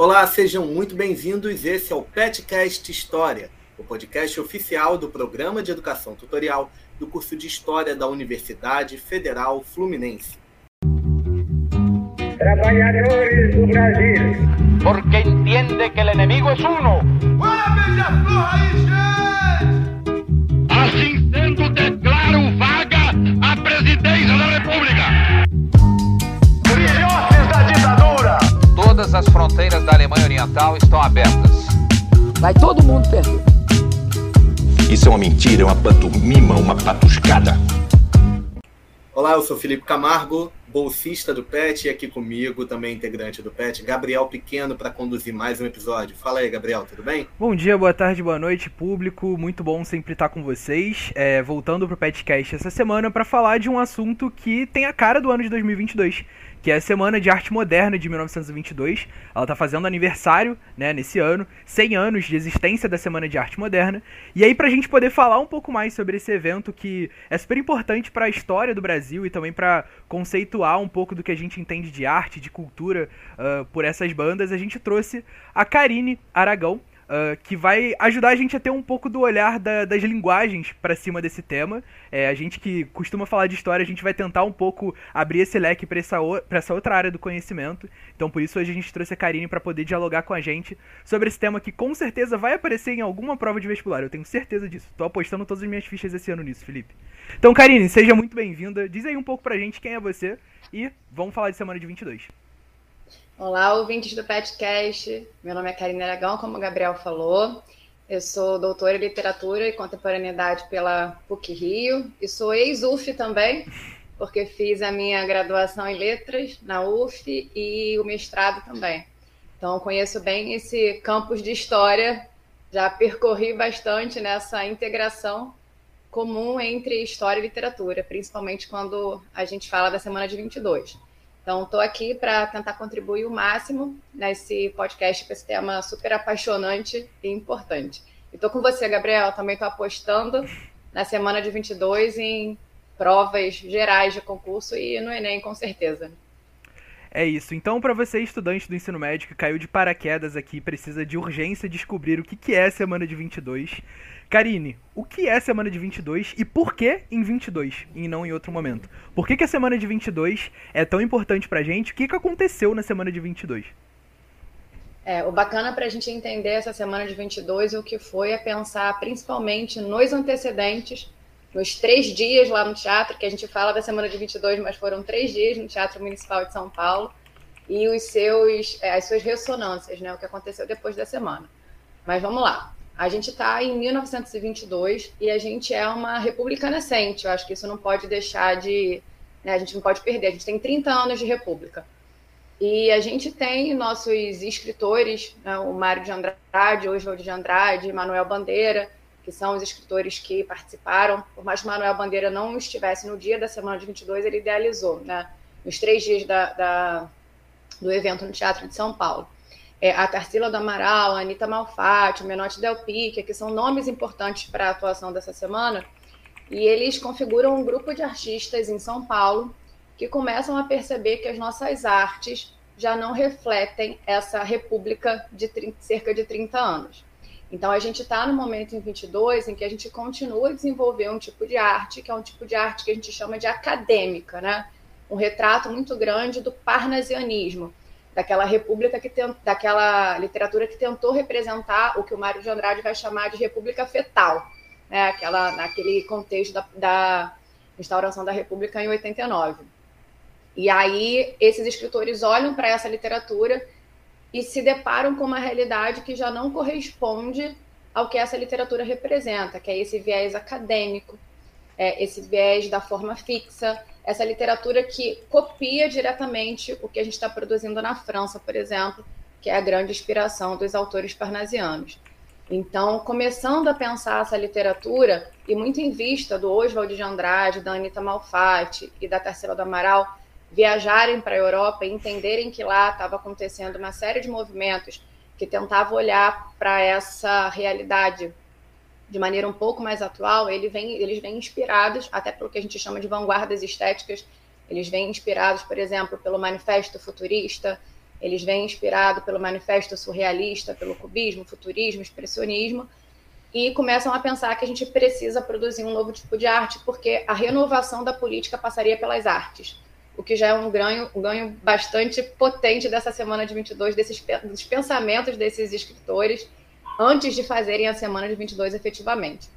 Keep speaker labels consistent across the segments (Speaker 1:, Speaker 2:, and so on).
Speaker 1: Olá, sejam muito bem-vindos. Esse é o Petcast História, o podcast oficial do Programa de Educação Tutorial do curso de História da Universidade Federal Fluminense.
Speaker 2: Trabalhadores do Brasil.
Speaker 3: Porque entende que o inimigo é uno.
Speaker 4: Assim sendo, declaro
Speaker 5: Todas as fronteiras da Alemanha Oriental estão abertas.
Speaker 6: Vai todo mundo perder.
Speaker 7: Isso é uma mentira, é uma pantomima, uma patuscada.
Speaker 1: Olá, eu sou Felipe Camargo, bolsista do PET, e aqui comigo, também integrante do PET, Gabriel Pequeno, para conduzir mais um episódio. Fala aí, Gabriel, tudo bem?
Speaker 8: Bom dia, boa tarde, boa noite, público. Muito bom sempre estar com vocês. É, voltando para o PetCast essa semana para falar de um assunto que tem a cara do ano de 2022 que é a Semana de Arte Moderna de 1922. Ela está fazendo aniversário, né, nesse ano, 100 anos de existência da Semana de Arte Moderna. E aí, para a gente poder falar um pouco mais sobre esse evento que é super importante para a história do Brasil e também para conceituar um pouco do que a gente entende de arte, de cultura uh, por essas bandas, a gente trouxe a Karine Aragão, Uh, que vai ajudar a gente a ter um pouco do olhar da, das linguagens para cima desse tema. É, a gente que costuma falar de história, a gente vai tentar um pouco abrir esse leque para essa, essa outra área do conhecimento. Então, por isso, hoje a gente trouxe a Karine para poder dialogar com a gente sobre esse tema que com certeza vai aparecer em alguma prova de vestibular. Eu tenho certeza disso. Estou apostando todas as minhas fichas esse ano nisso, Felipe. Então, Karine, seja muito bem-vinda. Diz aí um pouco pra gente quem é você e vamos falar de semana de 22.
Speaker 9: Olá, ouvintes do Petcast. Meu nome é Karine Aragão, como o Gabriel falou. Eu sou doutora em Literatura e Contemporaneidade pela PUC Rio e sou ex-UF também, porque fiz a minha graduação em Letras na UF e o mestrado também. Então, conheço bem esse campus de História, já percorri bastante nessa integração comum entre História e Literatura, principalmente quando a gente fala da Semana de 22. Então, estou aqui para tentar contribuir o máximo nesse podcast com esse tema super apaixonante e importante. E estou com você, Gabriel, também estou apostando na semana de 22 em provas gerais de concurso e no Enem, com certeza.
Speaker 8: É isso. Então, para você, estudante do ensino médio que caiu de paraquedas aqui, precisa de urgência descobrir o que é a semana de 22. Karine, o que é semana de 22 e por que em 22 e não em outro momento? Por que, que a semana de 22 é tão importante pra gente? O que, que aconteceu na semana de 22?
Speaker 9: É, o bacana para a gente entender essa semana de 22 o que foi é pensar principalmente nos antecedentes, nos três dias lá no teatro, que a gente fala da semana de 22, mas foram três dias no Teatro Municipal de São Paulo, e os seus, é, as suas ressonâncias, né, o que aconteceu depois da semana. Mas vamos lá. A gente está em 1922 e a gente é uma república nascente. Eu acho que isso não pode deixar de. Né, a gente não pode perder. A gente tem 30 anos de república. E a gente tem nossos escritores, né, o Mário de Andrade, Oswald de Andrade, Manuel Bandeira, que são os escritores que participaram. Por mais que Manuel Bandeira não estivesse no dia da semana de 22, ele idealizou, né, nos três dias da, da do evento no Teatro de São Paulo é, a Tarsila do Amaral, a Anitta Malfatti, o Menotti Del Pique, que são nomes importantes para a atuação dessa semana, e eles configuram um grupo de artistas em São Paulo que começam a perceber que as nossas artes já não refletem essa república de 30, cerca de 30 anos. Então, a gente está no momento em 22 em que a gente continua a desenvolver um tipo de arte, que é um tipo de arte que a gente chama de acadêmica, né? Um retrato muito grande do parnasianismo, daquela república que tem, daquela literatura que tentou representar o que o Mário de Andrade vai chamar de república fetal, né? Aquela naquele contexto da, da instauração da república em 89. E aí esses escritores olham para essa literatura e se deparam com uma realidade que já não corresponde ao que essa literatura representa, que é esse viés acadêmico, é, esse viés da forma fixa, essa literatura que copia diretamente o que a gente está produzindo na França, por exemplo, que é a grande inspiração dos autores parnasianos. Então, começando a pensar essa literatura, e muito em vista do Oswald de Andrade, da Anita Malfatti e da Tarsila do Amaral, viajarem para a Europa e entenderem que lá estava acontecendo uma série de movimentos que tentavam olhar para essa realidade de maneira um pouco mais atual, ele vem, eles vêm inspirados, até pelo que a gente chama de vanguardas estéticas, eles vêm inspirados, por exemplo, pelo Manifesto Futurista, Eles vêm inspirados pelo manifesto surrealista, pelo cubismo, futurismo, expressionismo, e começam a pensar que a gente precisa produzir um novo tipo de arte, porque a renovação da política passaria pelas artes, o que já é um ganho, um ganho bastante potente dessa semana de 22, desses, dos pensamentos desses escritores, antes de fazerem a semana de 22 efetivamente.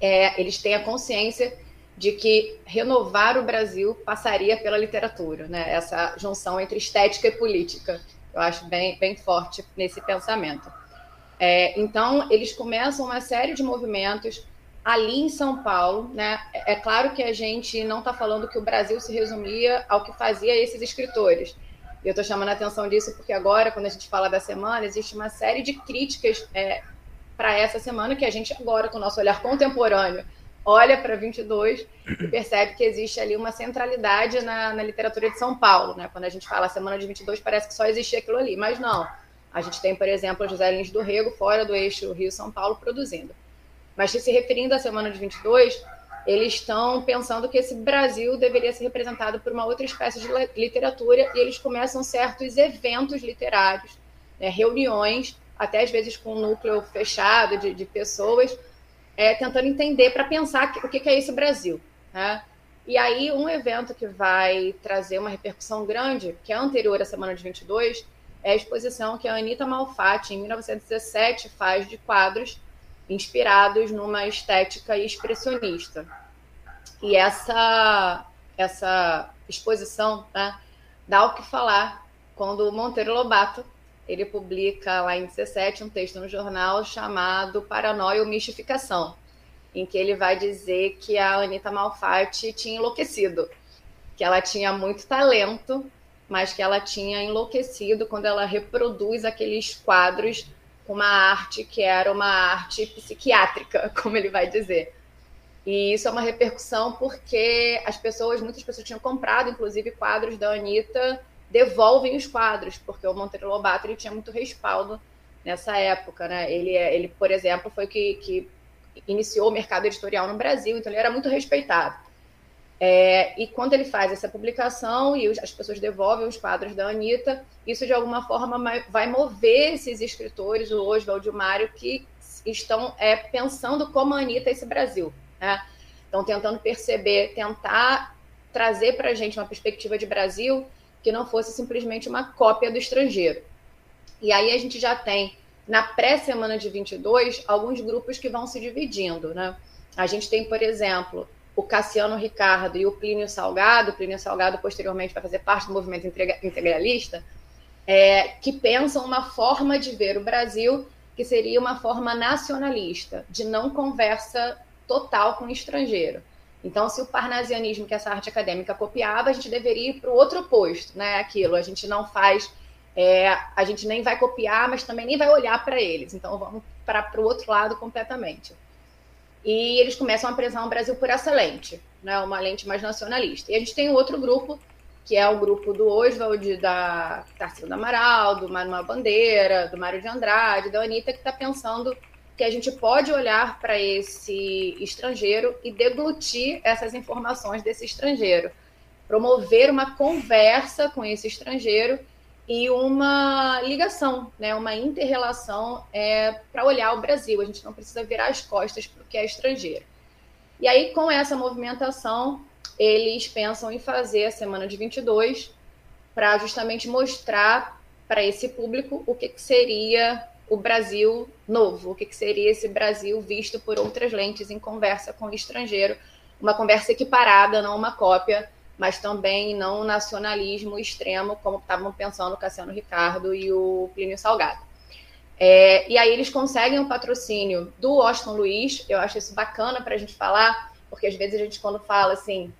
Speaker 9: É, eles têm a consciência de que renovar o Brasil passaria pela literatura, né? essa junção entre estética e política. Eu acho bem, bem forte nesse pensamento. É, então, eles começam uma série de movimentos ali em São Paulo. Né? É, é claro que a gente não está falando que o Brasil se resumia ao que fazia esses escritores. Eu estou chamando a atenção disso porque agora, quando a gente fala da semana, existe uma série de críticas é, para essa semana que a gente agora, com o nosso olhar contemporâneo, olha para 22 e percebe que existe ali uma centralidade na, na, literatura de São Paulo. Né? Quando a gente fala semana de 22, parece que só existia aquilo ali, mas não. A gente tem, por exemplo, José Lins do Rego, fora do eixo Rio-São Paulo, produzindo. Mas se referindo à semana de 22, eles estão pensando que esse Brasil deveria ser representado por uma outra espécie de literatura e eles começam certos eventos literários, né, reuniões, até às vezes com um núcleo fechado de, de pessoas, é, tentando entender para pensar o que, que, é esse Brasil. Né? E aí, um evento que vai trazer uma repercussão grande, que é anterior à semana de 22, é a exposição que a Anita Malfatti, em 1917, faz de quadros inspirados numa estética expressionista. E essa, essa exposição né, dá o que falar quando Monteiro Lobato ele publica lá em 17 um texto no jornal chamado Paranoia ou Mistificação, em que ele vai dizer que a Anitta Malfatti tinha enlouquecido, que ela tinha muito talento, mas que ela tinha enlouquecido quando ela reproduz aqueles quadros uma arte que era uma arte psiquiátrica, como ele vai dizer. E isso é uma repercussão porque as pessoas, muitas pessoas tinham comprado, inclusive, quadros da Anitta, devolvem os quadros, porque o Monteiro Lobato ele tinha muito respaldo nessa época, né? Ele, é, ele por exemplo, foi que, que iniciou o mercado editorial no Brasil, então ele era muito respeitado. É, e quando ele faz essa publicação e as pessoas devolvem os quadros da Anitta, isso de alguma forma vai mover esses escritores, o Oswald e o Mário, que estão é, pensando como a Anitta é esse Brasil. Né? Estão tentando perceber, tentar trazer para a gente uma perspectiva de Brasil que não fosse simplesmente uma cópia do estrangeiro. E aí a gente já tem, na pré-semana de 22, alguns grupos que vão se dividindo. Né? A gente tem, por exemplo, o Cassiano Ricardo e o Plínio Salgado, o Plínio Salgado posteriormente vai fazer parte do movimento integralista, é, que pensam uma forma de ver o Brasil que seria uma forma nacionalista, de não conversa total com o estrangeiro. Então, se o parnasianismo, que essa arte acadêmica copiava, a gente deveria ir para o outro oposto, né? Aquilo, a gente não faz, é, a gente nem vai copiar, mas também nem vai olhar para eles. Então, vamos para o outro lado completamente e eles começam a prezar um Brasil por essa lente, né, uma lente mais nacionalista. E a gente tem outro grupo, que é o grupo do Oswald, da do Amaral, do Manuel Bandeira, do Mário de Andrade, da Anitta, que está pensando que a gente pode olhar para esse estrangeiro e deglutir essas informações desse estrangeiro, promover uma conversa com esse estrangeiro e uma ligação, né, uma interrelação é, para olhar o Brasil. A gente não precisa virar as costas para o que é estrangeiro. E aí, com essa movimentação, eles pensam em fazer a semana de 22 para justamente mostrar para esse público o que, que, seria o Brasil novo, o que, que seria esse Brasil visto por outras lentes em conversa com o estrangeiro, uma conversa equiparada, não uma cópia mas também não o nacionalismo extremo, como estavam pensando o Cassiano Ricardo e o Plínio Salgado. É, e aí eles conseguem o patrocínio do Washington Luiz, eu acho isso bacana para a gente falar, porque às vezes a gente quando fala assim,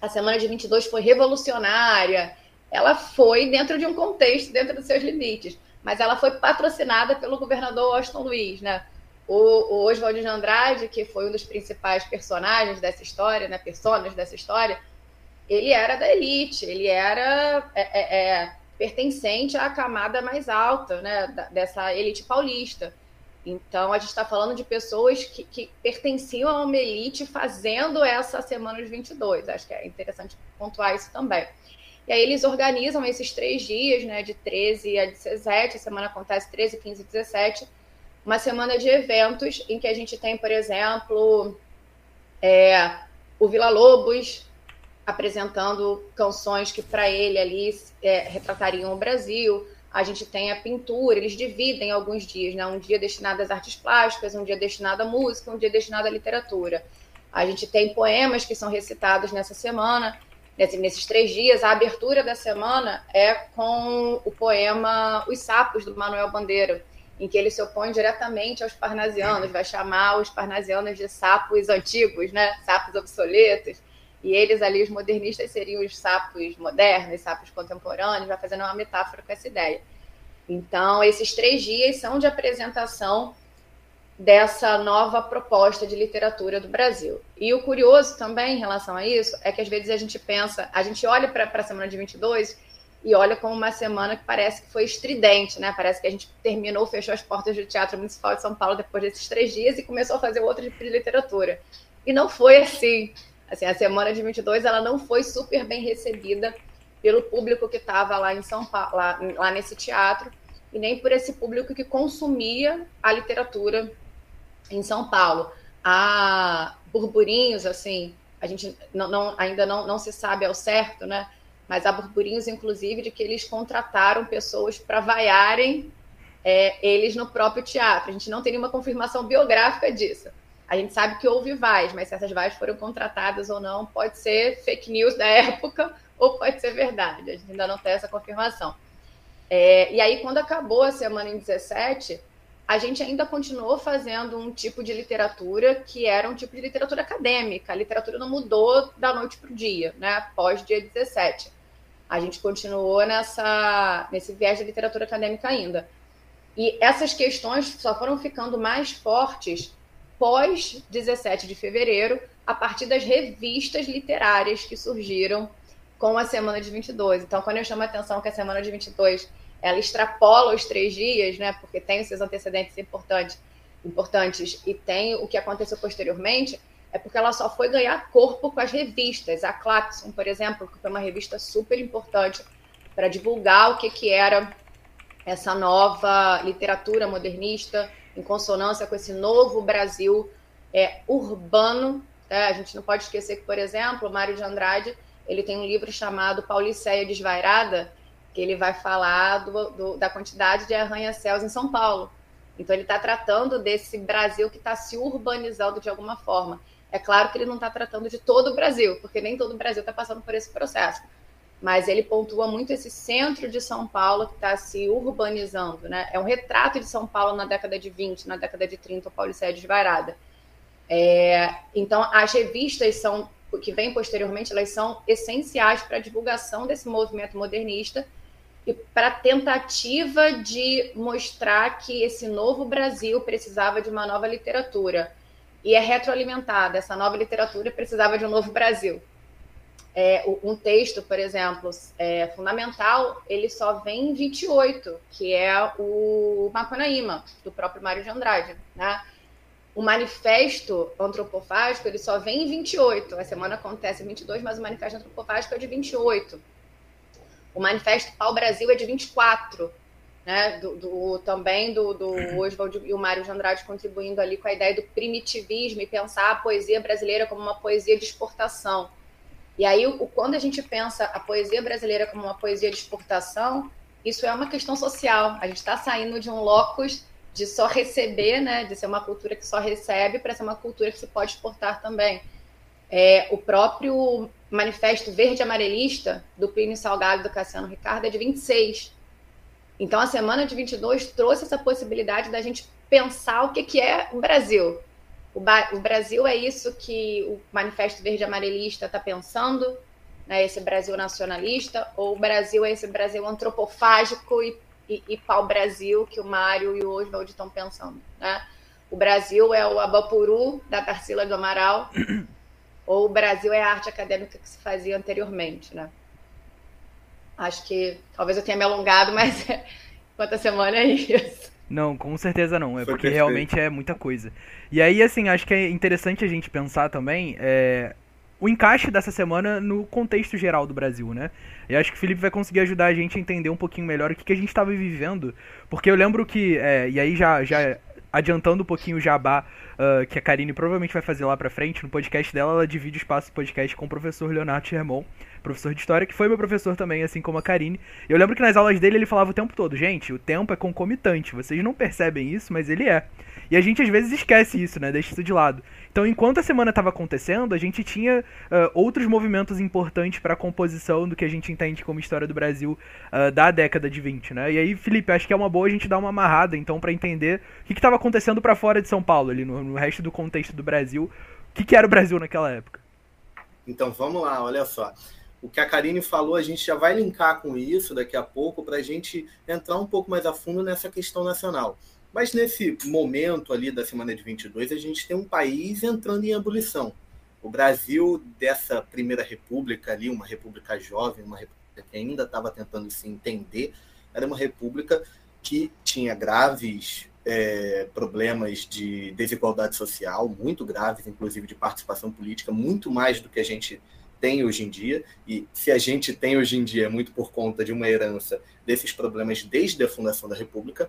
Speaker 9: a semana de 22 foi revolucionária, ela foi dentro de um contexto, dentro dos seus limites, mas ela foi patrocinada pelo governador Washington Luiz, né? O, o Oswald de Andrade, que foi um dos principais personagens dessa história, né, personas dessa história, ele era da elite, ele era é, é, é, pertencente à camada mais alta né, dessa elite paulista. Então, a gente está falando de pessoas que, que, pertenciam a uma elite fazendo essa semana de 22. Acho que é interessante pontuar isso também. E aí eles organizam esses três dias, né, de 13 a 17, a semana acontece 13, 15 e 17, uma semana de eventos em que a gente tem, por exemplo, é, o Vila Lobos apresentando canções que para ele ali é, retratariam o Brasil. A gente tem a pintura, eles dividem alguns dias, né? Um dia destinado às artes plásticas, um dia destinado à música, um dia destinado à literatura. A gente tem poemas que são recitados nessa semana, nesses três dias. A abertura da semana é com o poema Os Sapos, do Manuel Bandeira em que ele se opõe diretamente aos parnasianos, vai chamar os parnasianos de sapos antigos, né? sapos obsoletos, e eles ali, os modernistas, seriam os sapos modernos, sapos contemporâneos, vai fazendo uma metáfora com essa ideia. Então, esses três dias são de apresentação dessa nova proposta de literatura do Brasil. E o curioso também em relação a isso é que às vezes a gente pensa, a gente olha para a semana de 22 e olha como uma semana que parece que foi estridente, né? Parece que a gente terminou, fechou as portas do Teatro Municipal de São Paulo depois desses três dias e começou a fazer outro tipo de literatura. E não foi assim. Assim, a semana de 22 ela não foi super bem recebida pelo público que estava lá em São Paulo, lá, lá nesse teatro, e nem por esse público que consumia a literatura em São Paulo. Há burburinhos, assim, a gente não, não, ainda não, não se sabe ao certo, né? mas há burburinhos, inclusive, de que eles contrataram pessoas para vaiarem é, eles no próprio teatro. A gente não tem nenhuma confirmação biográfica disso. A gente sabe que houve vais, mas se essas vais foram contratadas ou não, pode ser fake news da época ou pode ser verdade. A gente ainda não tem essa confirmação. É, e aí, quando acabou a semana em 17, a gente ainda continuou fazendo um tipo de literatura que era um tipo de literatura acadêmica. A literatura não mudou da noite para o dia, né? Pós dia 17 a gente continuou nessa, nesse viés de literatura acadêmica ainda. E essas questões só foram ficando mais fortes pós 17 de fevereiro, a partir das revistas literárias que surgiram com a semana de 22. Então, quando eu chamo a atenção que a semana de 22 ela extrapola os três dias, né, porque tem os seus antecedentes importantes, importantes e tem o que aconteceu posteriormente, é porque ela só foi ganhar corpo com as revistas. A Claxon, por exemplo, que foi uma revista super importante para divulgar o que, que era essa nova literatura modernista, em consonância com esse novo Brasil é, urbano. Né? A gente não pode esquecer que, por exemplo, Mário de Andrade ele tem um livro chamado Pauliceia Desvairada, que ele vai falar do, do, da quantidade de arranha-céus em São Paulo. Então, ele está tratando desse Brasil que está se urbanizando de alguma forma. É claro que ele não está tratando de todo o Brasil, porque nem todo o Brasil está passando por esse processo. Mas ele pontua muito esse centro de São Paulo que está se urbanizando. Né? É um retrato de São Paulo na década de 20, na década de 30, o Paulicéia Desvairada. É, então, as revistas são que vêm posteriormente, elas são essenciais para a divulgação desse movimento modernista e para a tentativa de mostrar que esse novo Brasil precisava de uma nova literatura e é retroalimentada. Essa nova literatura precisava de um novo Brasil. É, um texto, por exemplo, é, fundamental, ele só vem em 28, que é o Macunaíma, do próprio Mário de Andrade. Né? O manifesto antropofágico, ele só vem em 28. A semana acontece em 22, mas o manifesto antropofágico é de 28. O manifesto Pau Brasil é de 24 né, do, do, também do, do Oswald e o Mário de Andrade contribuindo ali com a ideia do primitivismo e pensar a poesia brasileira como uma poesia de exportação. E aí, o, quando a gente pensa a poesia brasileira como uma poesia de exportação, isso é uma questão social. A gente está saindo de um locus de só receber, né, de ser uma cultura que só recebe, para ser uma cultura que se pode exportar também. É, o próprio Manifesto Verde Amarelista, do Plínio Salgado do Cassiano Ricardo, é de 26. Então, a semana de 22 trouxe essa possibilidade da gente pensar o que, que é o Brasil. O, ba o Brasil é isso que o Manifesto Verde Amarelista está pensando, né, esse Brasil nacionalista, ou o Brasil é esse Brasil antropofágico e, e, e pau-Brasil que o Mário e o Oswald estão pensando. Né? O Brasil é o Abapuru, da Tarsila do Amaral, ou o Brasil é a arte acadêmica que se fazia anteriormente. Né? Acho que talvez eu tenha me alongado, mas quanto semana é isso.
Speaker 8: Não, com certeza não. É Foi porque perfeito. realmente é muita coisa. E aí, assim, acho que é interessante a gente pensar também. É, o encaixe dessa semana no contexto geral do Brasil, né? E acho que o Felipe vai conseguir ajudar a gente a entender um pouquinho melhor o que, que a gente estava vivendo. Porque eu lembro que, é, e aí já, já adiantando um pouquinho o jabá uh, que a Karine provavelmente vai fazer lá pra frente, no podcast dela, ela divide o espaço do podcast com o professor Leonardo Sherman, professor de história, que foi meu professor também, assim como a Karine. Eu lembro que nas aulas dele ele falava o tempo todo, gente, o tempo é concomitante, vocês não percebem isso, mas ele é. E a gente às vezes esquece isso, né? Deixa isso de lado. Então, enquanto a semana estava acontecendo, a gente tinha uh, outros movimentos importantes para a composição do que a gente entende como história do Brasil uh, da década de 20, né? E aí, Felipe, acho que é uma boa a gente dar uma amarrada, então, para entender o que estava acontecendo para fora de São Paulo, ali no, no, resto do contexto do Brasil. O que, que era o Brasil naquela época?
Speaker 1: Então, vamos lá, olha só. O que a Karine falou, a gente já vai linkar com isso daqui a pouco para a gente entrar um pouco mais a fundo nessa questão nacional. Mas nesse momento ali da semana de 22, a gente tem um país entrando em ebulição. O Brasil, dessa primeira república ali, uma república jovem, uma república que ainda estava tentando se entender, era uma república que tinha graves é, problemas de desigualdade social, muito graves, inclusive de participação política, muito mais do que a gente tem hoje em dia. E se a gente tem hoje em dia, é muito por conta de uma herança desses problemas desde a fundação da República.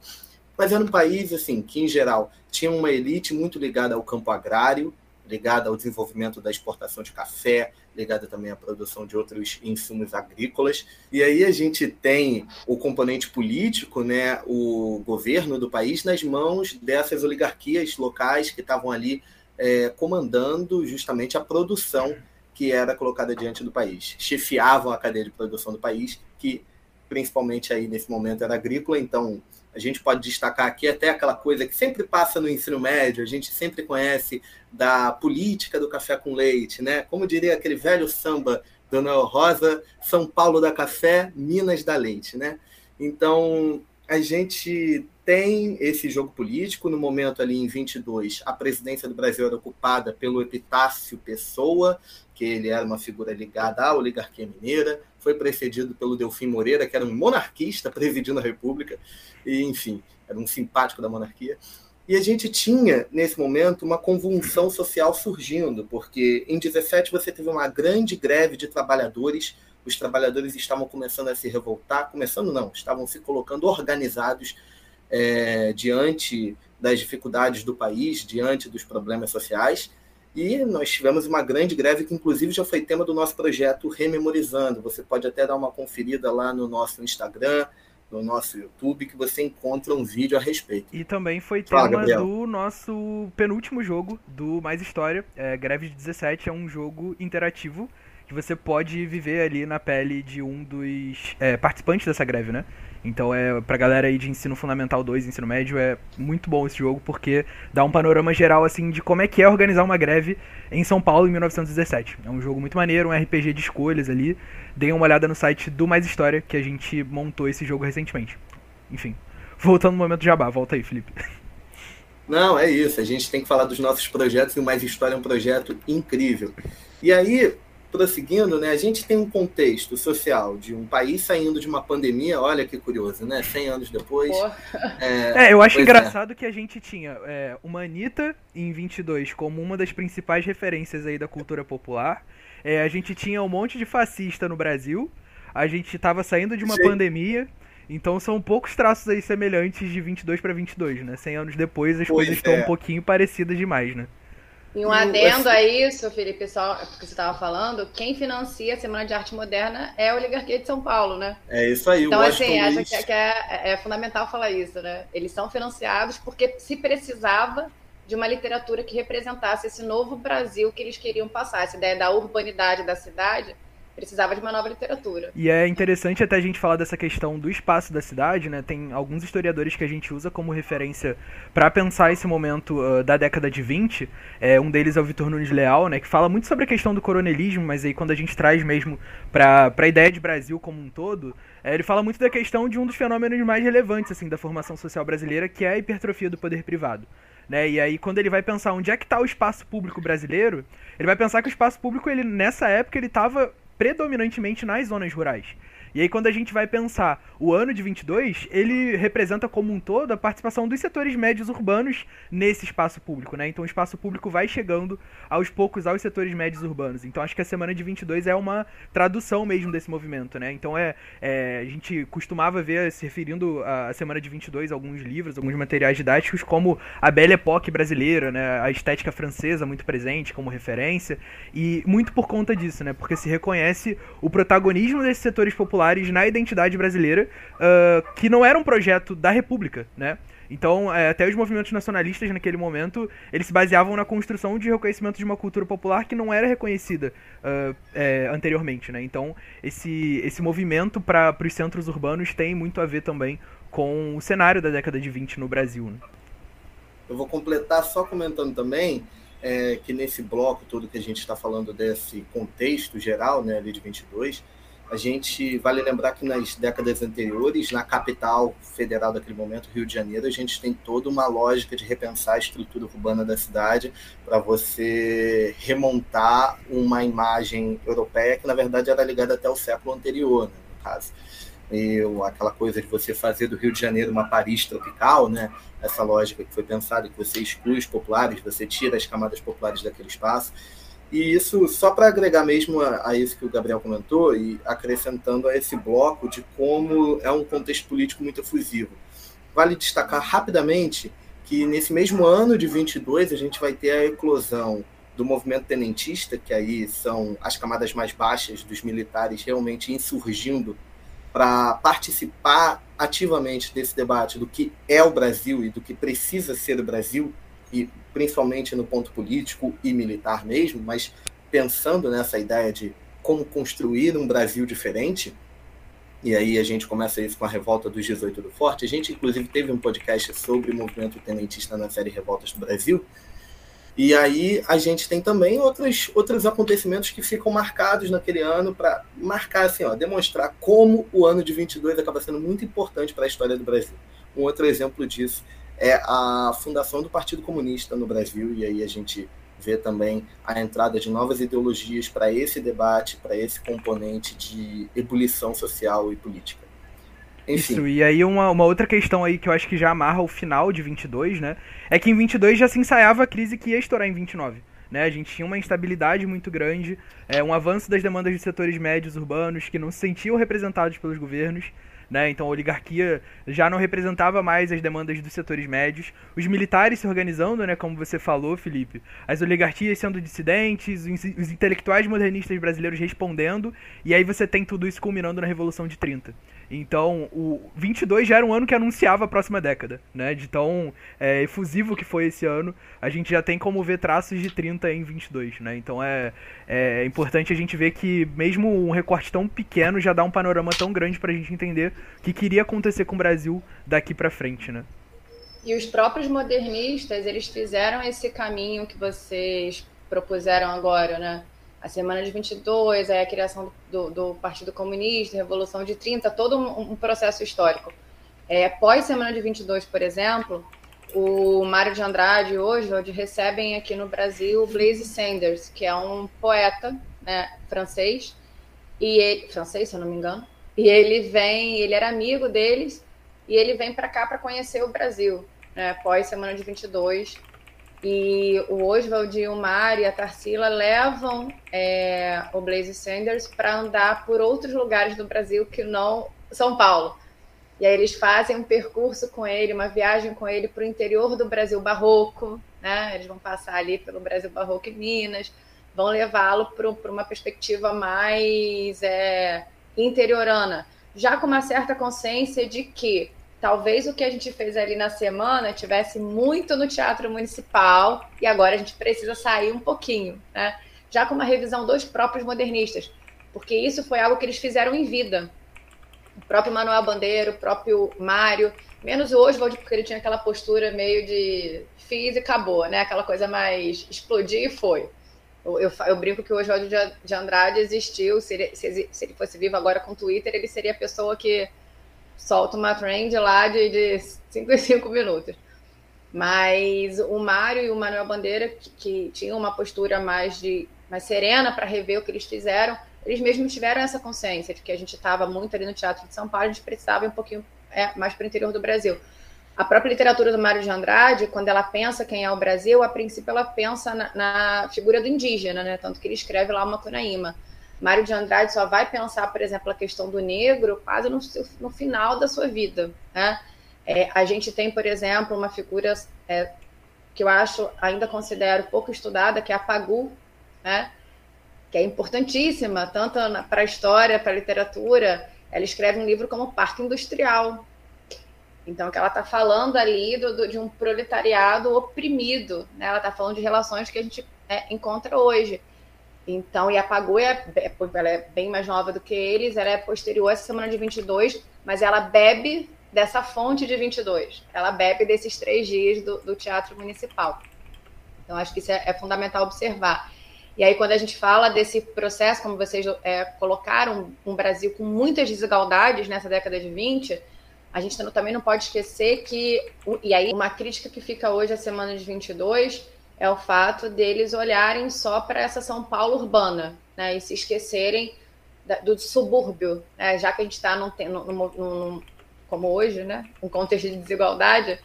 Speaker 1: Mas era um país assim que, em geral, tinha uma elite muito ligada ao campo agrário, ligada ao desenvolvimento da exportação de café, ligada também à produção de outros insumos agrícolas. E aí a gente tem o componente político, né, o governo do país, nas mãos dessas oligarquias locais que estavam ali é, comandando justamente a produção que era colocada diante do país. Chefiavam a cadeia de produção do país, que principalmente aí nesse momento era agrícola, então a gente pode destacar aqui até aquela coisa que sempre passa no ensino médio, a gente sempre conhece da política do café com leite, né? Como diria aquele velho samba do Noel Rosa, São Paulo da café, Minas da leite, né? Então, a gente tem esse jogo político. No momento ali em 22, a presidência do Brasil era ocupada pelo Epitácio Pessoa, que ele era uma figura ligada à oligarquia mineira, foi precedido pelo Delfim Moreira, que era um monarquista presidindo a República, e enfim, era um simpático da monarquia. E a gente tinha, nesse momento, uma convulsão social surgindo, porque em 17 você teve uma grande greve de trabalhadores, os trabalhadores estavam começando a se revoltar, começando não, estavam se colocando organizados é, diante das dificuldades do país, diante dos problemas sociais. E nós tivemos uma grande greve que, inclusive, já foi tema do nosso projeto Rememorizando. Você pode até dar uma conferida lá no nosso Instagram, no nosso YouTube, que você encontra um vídeo a respeito.
Speaker 8: E também foi tema Fala, do nosso penúltimo jogo do Mais História. É, greve de 17 é um jogo interativo que você pode viver ali na pele de um dos é, participantes dessa greve, né? Então é pra galera aí de ensino fundamental 2, ensino médio, é muito bom esse jogo porque dá um panorama geral assim de como é que é organizar uma greve em São Paulo em 1917. É um jogo muito maneiro, um RPG de escolhas ali. Deem uma olhada no site do Mais História que a gente montou esse jogo recentemente. Enfim, voltando no momento jabá, volta aí, Felipe.
Speaker 1: Não, é isso. A gente tem que falar dos nossos projetos e o Mais História é um projeto incrível. E aí, prosseguindo, né, a gente tem um contexto social de um país saindo de uma pandemia, olha que curioso, né? 100 anos depois.
Speaker 8: É, é, eu acho é. engraçado é. que a gente tinha é, uma Anitta em 22 como uma das principais referências aí da cultura popular. É, a gente tinha um monte de fascista no Brasil. A gente estava saindo de uma Sim. pandemia. Então são poucos traços aí semelhantes de 22 para 22, né? 100 anos depois as pois coisas estão um pouquinho parecidas demais, né?
Speaker 9: E um adendo a isso, Felipe, pessoal, porque você estava falando, quem financia a Semana de Arte Moderna é a Oligarquia de São Paulo, né?
Speaker 1: É isso aí.
Speaker 9: Então, assim, acho que, que é, é, fundamental falar isso, né? Eles são financiados porque se precisava de uma literatura que representasse esse novo Brasil que eles queriam passar, essa ideia da urbanidade da cidade precisava de uma nova literatura.
Speaker 8: E é interessante até a gente falar dessa questão do espaço da cidade, né? Tem alguns historiadores que a gente usa como referência para pensar esse momento uh, da década de 20. É, um deles é o Vitor Nunes Leal, né? Que fala muito sobre a questão do coronelismo, mas aí quando a gente traz mesmo para a ideia de Brasil como um todo, é, ele fala muito da questão de um dos fenômenos mais relevantes assim da formação social brasileira, que é a hipertrofia do poder privado. Né? E aí quando ele vai pensar onde é que está o espaço público brasileiro, ele vai pensar que o espaço público ele nessa época ele estava predominantemente nas zonas rurais. E aí quando a gente vai pensar o ano de 22, ele representa como um todo a participação dos setores médios urbanos nesse espaço público, né? Então o espaço público vai chegando aos poucos aos setores médios urbanos. Então acho que a semana de 22 é uma tradução mesmo desse movimento, né? Então é, é a gente costumava ver se referindo à semana de 22 alguns livros, alguns materiais didáticos como a Belle Époque brasileira, né? A estética francesa muito presente como referência e muito por conta disso, né? Porque se reconhece o protagonismo desses setores populares na identidade brasileira, uh, que não era um projeto da República, né? Então, é, até os movimentos nacionalistas naquele momento, eles se baseavam na construção de reconhecimento de uma cultura popular que não era reconhecida uh, é, anteriormente, né? Então, esse, esse movimento para os centros urbanos tem muito a ver também com o cenário da década de 20 no Brasil. Né?
Speaker 1: Eu vou completar só comentando também é, que nesse bloco todo que a gente está falando desse contexto geral, né, ali de 22, a gente vale lembrar que nas décadas anteriores, na capital federal daquele momento, Rio de Janeiro, a gente tem toda uma lógica de repensar a estrutura urbana da cidade para você remontar uma imagem europeia que, na verdade, era ligada até o século anterior, né, no caso. E aquela coisa de você fazer do Rio de Janeiro uma Paris tropical, né? essa lógica que foi pensada, que você exclui os populares, você tira as camadas populares daquele espaço. E isso, só para agregar mesmo a, a, isso que o Gabriel comentou, e acrescentando a esse bloco de como é um contexto político muito efusivo. Vale destacar rapidamente que nesse mesmo ano de 22 a gente vai ter a eclosão do movimento tenentista, que aí são as camadas mais baixas dos militares realmente insurgindo para participar ativamente desse debate do que é o Brasil e do que precisa ser o Brasil, e principalmente no ponto político e militar mesmo, mas pensando nessa ideia de como construir um Brasil diferente, e aí a gente começa isso com a revolta dos 18 do Forte. A gente, inclusive, teve um podcast sobre o movimento tenentista na série Revoltas do Brasil. E aí a gente tem também outros, outros acontecimentos que ficam marcados naquele ano para marcar, assim, ó, demonstrar como o ano de 22 acaba sendo muito importante para a história do Brasil. Um outro exemplo disso é a fundação do Partido Comunista no Brasil, e aí a gente vê também a entrada de novas ideologias para esse debate, para esse componente de ebulição social e política.
Speaker 8: Enfim. Isso, e aí uma, uma outra questão aí que eu acho que já amarra o final de 22, né, é que em 22 já se ensaiava a crise que ia estourar em 29. Né, a gente tinha uma instabilidade muito grande, é, um avanço das demandas de setores médios urbanos que não se sentiam representados pelos governos, né? Então a oligarquia já não representava mais as demandas dos setores médios, os militares se organizando, né, como você falou, Felipe, as oligarquias sendo dissidentes, os intelectuais modernistas brasileiros respondendo, e aí você tem tudo isso culminando na Revolução de 30. Então, o 22 já era um ano que anunciava a próxima década, né? De tão é, efusivo que foi esse ano, a gente já tem como ver traços de 30 em 22, né? Então é, é importante a gente ver que mesmo um recorte tão pequeno já dá um panorama tão grande para a gente entender o que queria acontecer com o Brasil daqui para frente, né?
Speaker 9: E os próprios modernistas, eles fizeram esse caminho que vocês propuseram agora, né? A Semana de 22, aí a criação do, do Partido Comunista, Revolução de 30, todo um, um processo histórico. É, pós Semana de 22, por exemplo, o Mário de Andrade hoje recebem aqui no Brasil Blaise Sanders, que é um poeta né, francês, e ele, francês, se eu não me engano, e ele vem, ele era amigo deles, e ele vem para cá para conhecer o Brasil, né, pós Semana de 22, e o Oswald, o Mar e a Tarsila levam é, o Blaze Sanders para andar por outros lugares do Brasil que não São Paulo. E aí eles fazem um percurso com ele, uma viagem com ele para o interior do Brasil barroco, né? Eles vão passar ali pelo Brasil barroco em Minas, vão levá-lo para uma perspectiva mais é, interiorana, já com uma certa consciência de que talvez o que a gente fez ali na semana tivesse muito no teatro municipal e agora a gente precisa sair um pouquinho, né? Já com uma revisão dos próprios modernistas, porque isso foi algo que eles fizeram em vida. O próprio Manuel Bandeira, o próprio Mário, menos o Oswald, porque ele tinha aquela postura meio de fiz e acabou, né? Aquela coisa mais explodir e foi. Eu, eu, eu brinco que o Oswald de, de Andrade existiu, se ele, se, se ele fosse vivo agora com o Twitter, ele seria a pessoa que solta uma trend lá de 5 em 5 minutos. Mas o Mário e o Manuel Bandeira, que, que tinham uma postura mais, de, mais serena para rever o que eles fizeram, eles mesmos tiveram essa consciência de que a gente estava muito ali no Teatro de São Paulo, a gente precisava ir um pouquinho é, mais para o interior do Brasil. A própria literatura do Mário de Andrade, quando ela pensa quem é o Brasil, a princípio ela pensa na, na figura do indígena, né? Tanto que ele escreve lá uma Cunaíma. Mário de Andrade só vai pensar, por exemplo, a questão do negro quase no, no final da sua vida. Né? É, a gente tem, por exemplo, uma figura é, que eu acho, ainda considero pouco estudada, que é a Pagu, né? que é importantíssima, tanto para a história, para a literatura. Ela escreve um livro como Parque Industrial. Então, que ela está falando ali do, do, de um proletariado oprimido. Né? Ela está falando de relações que a gente é, encontra hoje. Então, e a Pagu é, é, ela é bem mais nova do que eles, ela é posterior a essa semana de 22, mas ela bebe dessa fonte de 22. Ela bebe desses três dias do, do Teatro Municipal. Então, acho que isso é, é, fundamental observar. E aí, quando a gente fala desse processo, como vocês é, colocaram, um Brasil com muitas desigualdades nessa década de 20, a gente também não pode esquecer que. E aí, uma crítica que fica hoje à semana de 22 é o fato deles olharem só para essa São Paulo urbana, né, e se esquecerem da, do subúrbio, né, já que a gente está como hoje, né, um contexto de desigualdade,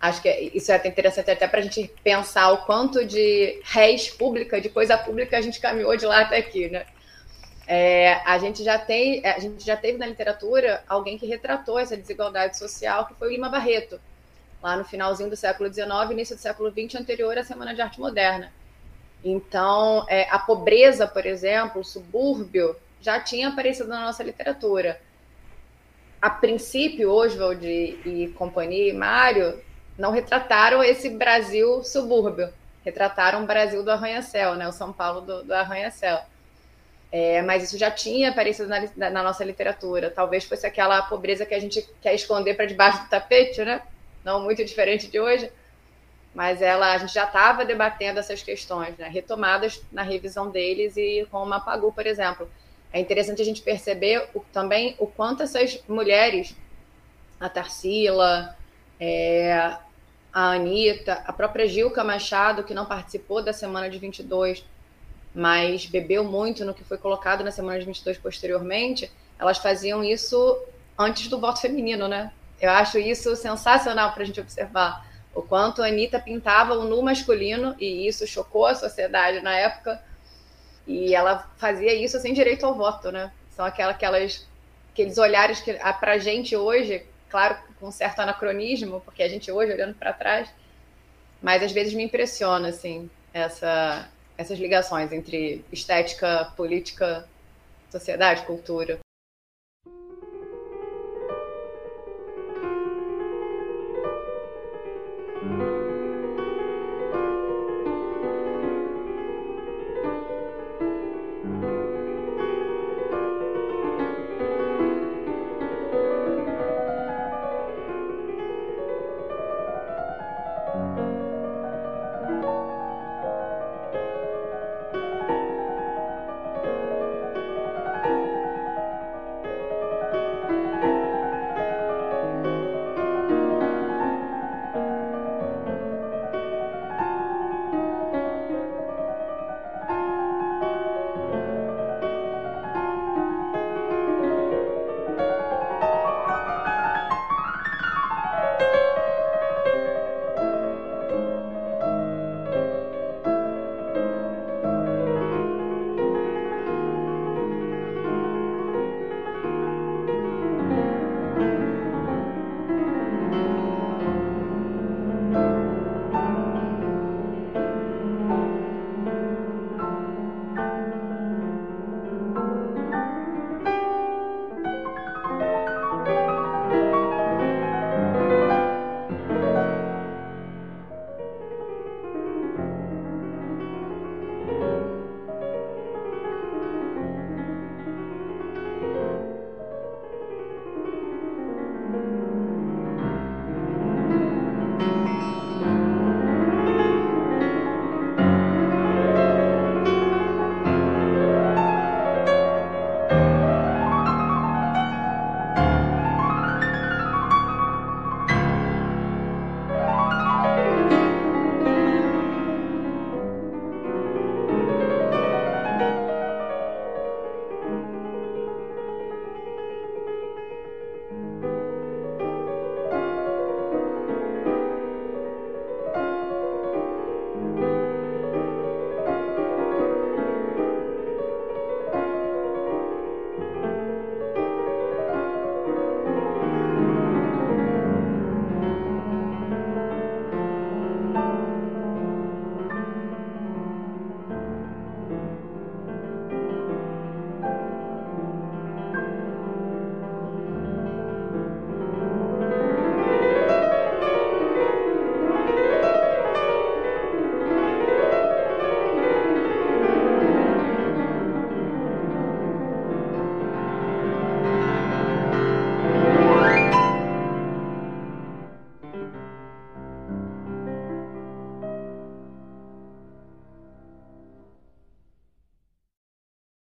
Speaker 9: acho que isso é interessante até para a gente pensar o quanto de réis pública, de coisa pública a gente caminhou de lá até aqui, né? É, a gente já tem, a gente já teve na literatura alguém que retratou essa desigualdade social, que foi o Lima Barreto, lá no finalzinho do século XIX, início do século XX, anterior à Semana de Arte Moderna. Então, é, a pobreza, por exemplo, o subúrbio, já tinha aparecido na nossa literatura. A princípio, Oswald e companhia, e Mário, não retrataram esse Brasil subúrbio, retrataram o Brasil do arranha-céu, né? o São Paulo do, do arranha-céu. É, mas isso já tinha aparecido na, na, nossa literatura. Talvez fosse aquela pobreza que a gente quer esconder para debaixo do tapete, né? Não muito diferente de hoje, mas ela a gente já estava debatendo essas questões, né, retomadas na revisão deles e com o Mapagu, por exemplo. É interessante a gente perceber o, também o quanto essas mulheres, a Tarsila, é, a Anitta, a própria Gilca Machado, que não participou da semana de 22, mas bebeu muito no que foi colocado na semana de 22 posteriormente, elas faziam isso antes do voto feminino, né? Eu acho isso sensacional para a gente observar. O quanto a Anitta pintava o nu masculino, e isso chocou a sociedade na época, e ela fazia isso sem direito ao voto, né? São aquelas, aqueles olhares que para a gente hoje, claro, com certo anacronismo, porque a gente hoje olhando para trás, mas às vezes me impressiona assim essa, essas ligações entre estética, política, sociedade, cultura.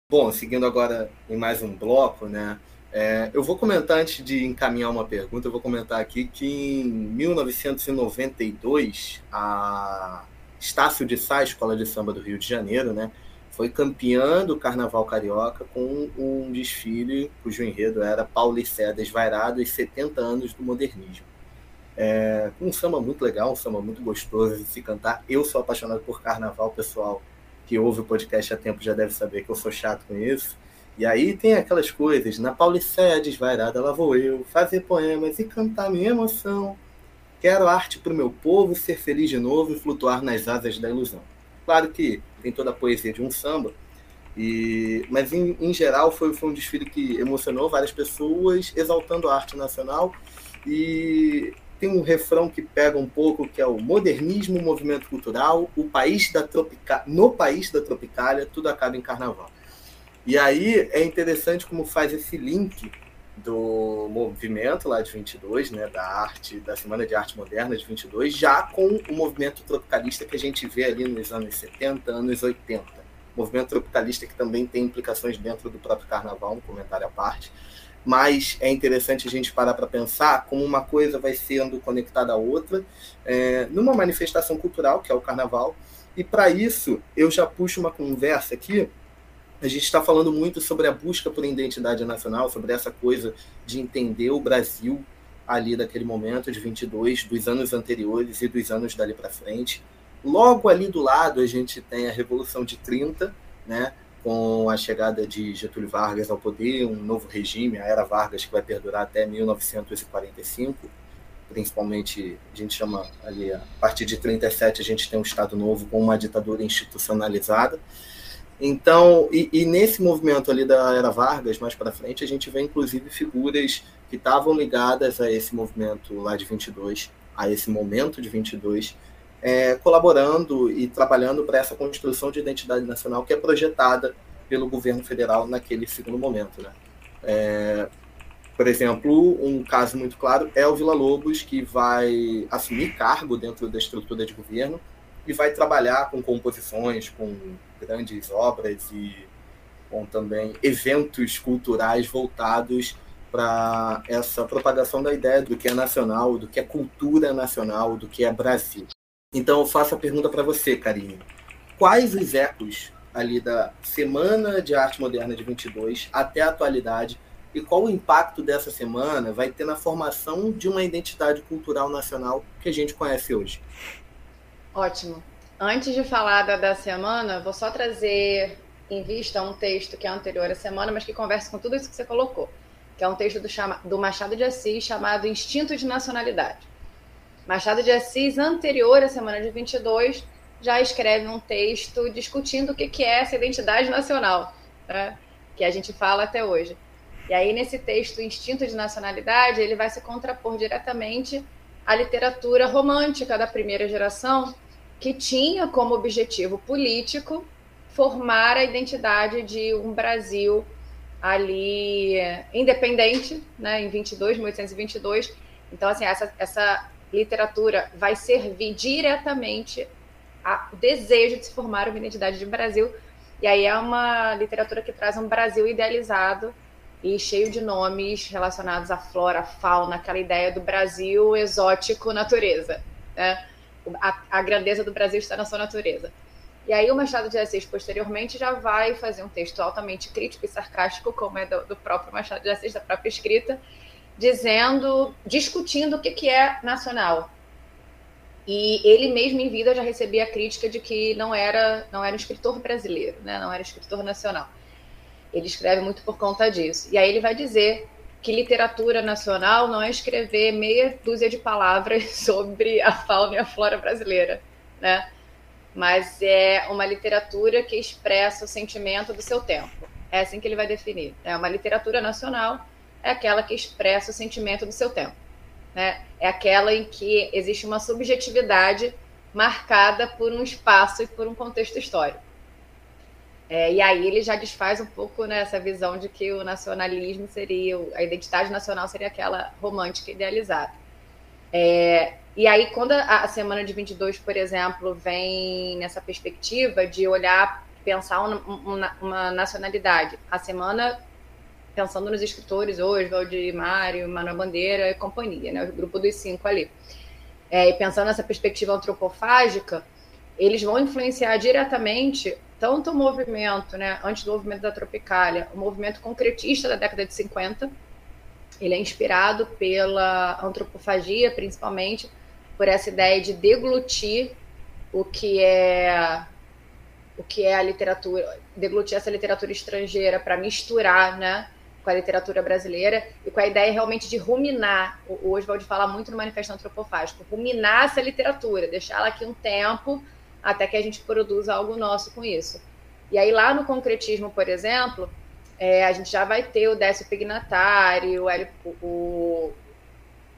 Speaker 1: Bom, seguindo agora em mais um bloco, né? É, eu vou comentar antes de encaminhar uma pergunta, eu vou comentar aqui que em 1992 a Estácio de Sá, Escola de Samba do Rio de Janeiro, né, foi campeã do Carnaval Carioca com um desfile cujo enredo era Paulicé Desvairado e 70 anos do modernismo. É, um samba muito legal, um samba muito gostoso de se cantar. Eu sou apaixonado por carnaval, pessoal que ouve o podcast há tempo já deve saber que eu sou chato com isso. E aí tem aquelas coisas, na Paulicéia desvairada lá vou eu, fazer poemas e cantar minha emoção. Quero arte para o meu povo, ser feliz de novo e flutuar nas asas da ilusão. Claro que tem toda a poesia de um samba, e, mas em, em geral foi, foi um desfile que emocionou várias pessoas, exaltando a arte nacional. E tem um refrão que pega um pouco, que é o modernismo, movimento cultural, o país da tropica... no país da Tropicália, tudo acaba em carnaval. E aí é interessante como faz esse link do movimento lá de 22, né, da arte, da Semana de Arte Moderna de 22, já com o movimento tropicalista que a gente vê ali nos anos 70, anos 80. Movimento tropicalista que também tem implicações dentro do próprio carnaval, um comentário à parte mas é interessante a gente parar para pensar como uma coisa vai sendo conectada à outra é, numa manifestação cultural, que é o carnaval. E para isso, eu já puxo uma conversa aqui. A gente está falando muito sobre a busca por identidade nacional, sobre essa coisa de entender o Brasil ali daquele momento de 22, dos anos anteriores e dos anos dali para frente. Logo ali do lado, a gente tem a Revolução de 30, né? Com a chegada de Getúlio Vargas ao poder, um novo regime, a Era Vargas, que vai perdurar até 1945, principalmente, a gente chama ali, a partir de 37 a gente tem um Estado Novo com uma ditadura institucionalizada. Então, e, e nesse movimento ali da Era Vargas, mais para frente, a gente vê inclusive figuras que estavam ligadas a esse movimento lá de 22, a esse momento de 22, é, colaborando e trabalhando para essa construção de identidade nacional que é projetada pelo governo federal naquele segundo momento. Né? É, por exemplo, um caso muito claro é o Vila Lobos, que vai assumir cargo dentro da estrutura de governo e vai trabalhar com composições, com grandes obras e com também eventos culturais voltados para essa propagação da ideia do que é nacional, do que é cultura nacional, do que é Brasil. Então eu faço a pergunta para você, Karine. Quais os ecos ali da Semana de Arte Moderna de 22 até a atualidade e qual o impacto dessa semana vai ter na formação de uma identidade cultural nacional que a gente conhece hoje?
Speaker 9: Ótimo. Antes de falar da, da semana, vou só trazer em vista um texto que é anterior à semana, mas que conversa com tudo isso que você colocou, que é um texto do, chama, do Machado de Assis chamado Instinto de Nacionalidade. Machado de Assis, anterior à semana de 22, já escreve um texto discutindo o que é essa identidade nacional, né? que a gente fala até hoje. E aí, nesse texto, Instinto de Nacionalidade, ele vai se contrapor diretamente à literatura romântica da primeira geração, que tinha como objetivo político formar a identidade de um Brasil ali independente, né, em 22, 1822. Então, assim, essa, essa literatura vai servir diretamente ao desejo de se formar uma identidade de Brasil. E aí é uma literatura que traz um Brasil idealizado e cheio de nomes relacionados à flora, à fauna, aquela ideia do Brasil exótico natureza. Né? A, a grandeza do Brasil está na sua natureza. E aí o Machado de Assis, posteriormente, já vai fazer um texto altamente crítico e sarcástico, como é do, do próprio Machado de Assis, da própria escrita, dizendo, discutindo o que, que é nacional. E ele mesmo em vida já recebia a crítica de que não era, não era um escritor brasileiro, né? não era um escritor nacional. Ele escreve muito por conta disso. E aí ele vai dizer que literatura nacional não é escrever meia dúzia de palavras sobre a fauna e a flora brasileira, né? Mas é uma literatura que expressa o sentimento do seu tempo. É assim que ele vai definir. É uma literatura nacional é aquela que expressa o sentimento do seu tempo. Né? É aquela em que existe uma subjetividade marcada por um espaço e por um contexto histórico. É, e aí ele já desfaz um pouco nessa né, visão de que o nacionalismo seria, a identidade nacional seria aquela romântica idealizada. É, e aí, quando a, a semana de 22, por exemplo, vem nessa perspectiva de olhar pensar uma, uma, nacionalidade. A semana, pensando nos escritores, Oswald, Mário, Manuel Bandeira e companhia, né? o grupo dos cinco ali. É, e pensando nessa perspectiva antropofágica, eles vão influenciar diretamente tanto o movimento, né, antes do movimento da Tropicália, o movimento concretista da década de 50, ele é inspirado pela antropofagia, principalmente, por essa ideia de deglutir o que é o que é a literatura, deglutir essa literatura estrangeira para misturar, né, com a literatura brasileira e com a ideia realmente de ruminar. O Oswald fala muito no Manifesto Antropofágico, ruminar essa literatura, deixá-la aqui um tempo até que a gente produza algo nosso com isso. E aí lá no concretismo, por exemplo, é, a gente já vai ter o Décio Pignatari, o, o,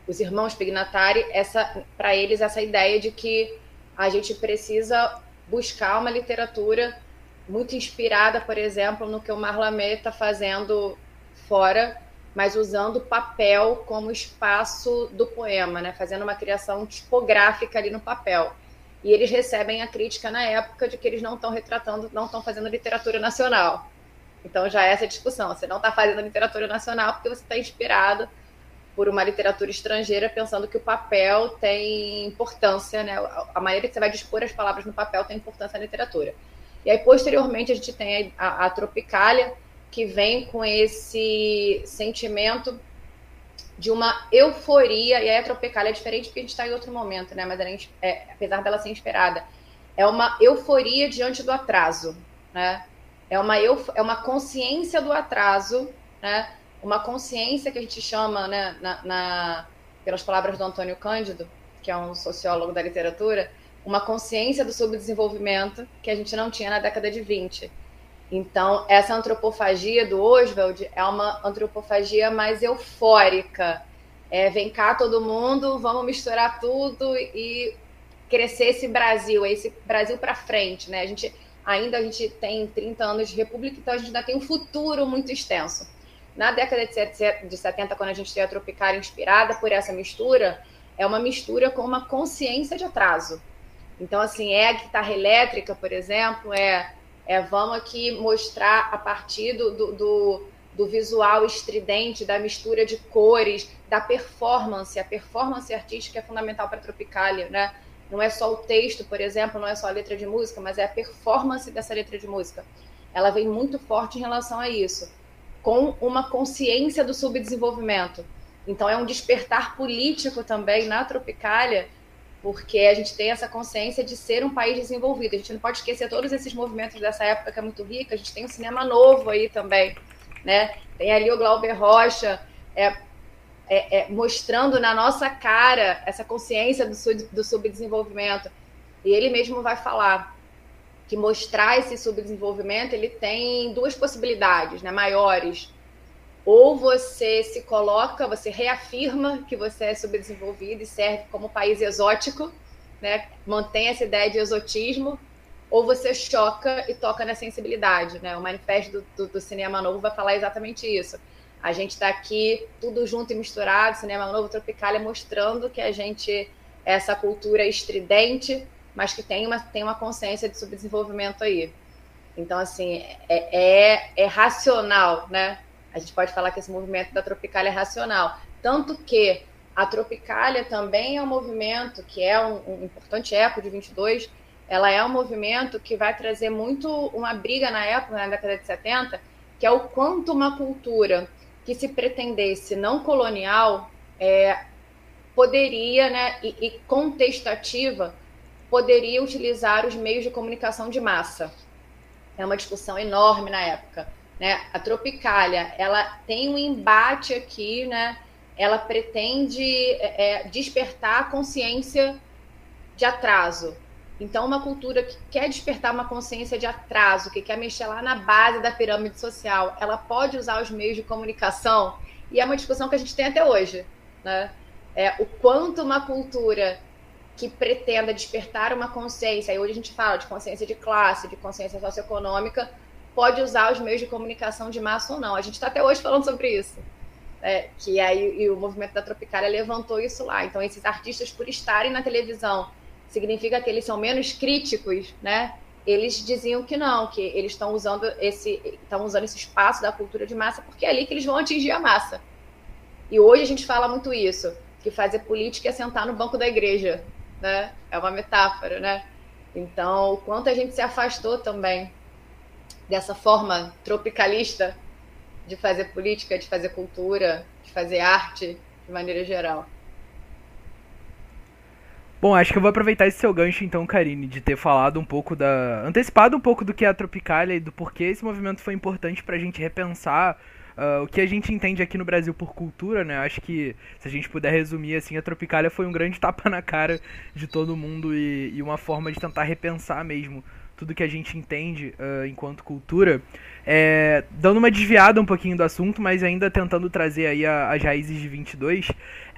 Speaker 9: os irmãos Pignatari, essa para eles essa ideia de que a gente precisa buscar uma literatura muito inspirada, por exemplo, no que o Marlamé está fazendo fora, mas usando papel como espaço do poema, né? fazendo uma criação tipográfica ali no papel. E eles recebem a crítica na época de que eles não estão retratando, não estão fazendo literatura nacional. Então já é essa discussão. Você não está fazendo literatura nacional porque você está inspirado por uma literatura estrangeira, pensando que o papel tem importância, né? A maneira que você vai dispor as palavras no papel tem importância na literatura. E aí, posteriormente, a gente tem a, a Tropicália, que vem com esse sentimento de uma euforia, e a Tropicália é diferente porque a gente está em outro momento, né? Mas ela, é, apesar dela ser inspirada, é uma euforia diante do atraso, né? É uma, euf é uma consciência do atraso, né? Uma consciência que a gente chama, né, na, na, pelas palavras do Antônio Cândido, que é um sociólogo da literatura, uma consciência do subdesenvolvimento que a gente não tinha na década de 20. Então, essa antropofagia do Oswald é uma antropofagia mais eufórica. É, vem cá todo mundo, vamos misturar tudo e crescer esse Brasil, esse Brasil para frente, né? A gente ainda a gente tem 30 anos de república, então a gente ainda tem um futuro muito extenso. Na década de 70, quando a gente tem a Tropicália inspirada por essa mistura, é uma mistura com uma consciência de atraso. Então, assim, é a guitarra elétrica, por exemplo, é é, vamos aqui mostrar a partir do, do, do, visual estridente, da mistura de cores, da performance. A performance artística é fundamental para a Tropicália, né? Não é só o texto, por exemplo, não é só a letra de música, mas é a performance dessa letra de música. Ela vem muito forte em relação a isso, com uma consciência do subdesenvolvimento. Então, é um despertar político também na Tropicália porque a gente tem essa consciência de ser um país desenvolvido. A gente não pode esquecer todos esses movimentos dessa época que é muito rica. A gente tem um cinema novo aí também, né? Tem ali o Glauber Rocha é, é, é, mostrando na nossa cara essa consciência do, sub, do subdesenvolvimento. E ele mesmo vai falar que mostrar esse subdesenvolvimento ele tem duas possibilidades, né, maiores ou você se coloca, você reafirma que você é subdesenvolvido e serve como país exótico, né? mantém essa ideia de exotismo, ou você choca e toca na sensibilidade. Né? O manifesto do, do, do Cinema Novo vai falar exatamente isso. A gente está aqui tudo junto e misturado, Cinema Novo Tropicália, mostrando que a gente é essa cultura estridente, mas que tem uma, tem uma consciência de subdesenvolvimento aí. Então, assim, é, é, é racional, né? A gente pode falar que esse movimento da Tropicália é racional. Tanto que a Tropicália também é um movimento que é um, um importante eco de 22, ela é um movimento que vai trazer muito uma briga na época, na década de 70, que é o quanto uma cultura que se pretendesse não colonial é, poderia, né, e, e contestativa, poderia utilizar os meios de comunicação de massa. É uma discussão enorme na época. Né? A Tropicália, ela tem um embate aqui, né? Ela pretende é, é, despertar a consciência de atraso. Então, uma cultura que quer despertar uma consciência de atraso, que quer mexer lá na base da pirâmide social, ela pode usar os meios de comunicação, e é uma discussão que a gente tem até hoje, né? É, o quanto uma cultura que pretenda despertar uma consciência, aí hoje a gente fala de consciência de classe, de consciência socioeconômica, pode usar os meios de comunicação de massa ou não. A gente está até hoje falando sobre isso. É, que aí e o movimento da Tropicália levantou isso lá. Então, esses artistas, por estarem na televisão, significa que eles são menos críticos, né? eles diziam que não, que eles estão usando esse estão usando esse espaço da cultura de massa porque é ali que eles vão atingir a massa. E hoje a gente fala muito isso, que fazer política é sentar no banco da igreja, né? É uma metáfora, né? Então, o quanto a gente se afastou também dessa forma tropicalista de fazer política, de fazer cultura, de fazer arte de maneira geral.
Speaker 8: Bom, acho que eu vou aproveitar esse seu gancho então, Karine, de ter falado um pouco da. antecipado um pouco do que é a Tropicália e do porquê esse movimento foi importante para a gente repensar uh, o que a gente entende aqui no Brasil por cultura, né? Acho que se a gente puder resumir assim, a Tropicália foi um grande tapa na cara de todo mundo e, e uma forma de tentar repensar mesmo tudo que a gente entende uh, enquanto cultura. É, dando uma desviada um pouquinho do assunto, mas ainda tentando trazer aí a, as raízes de 22.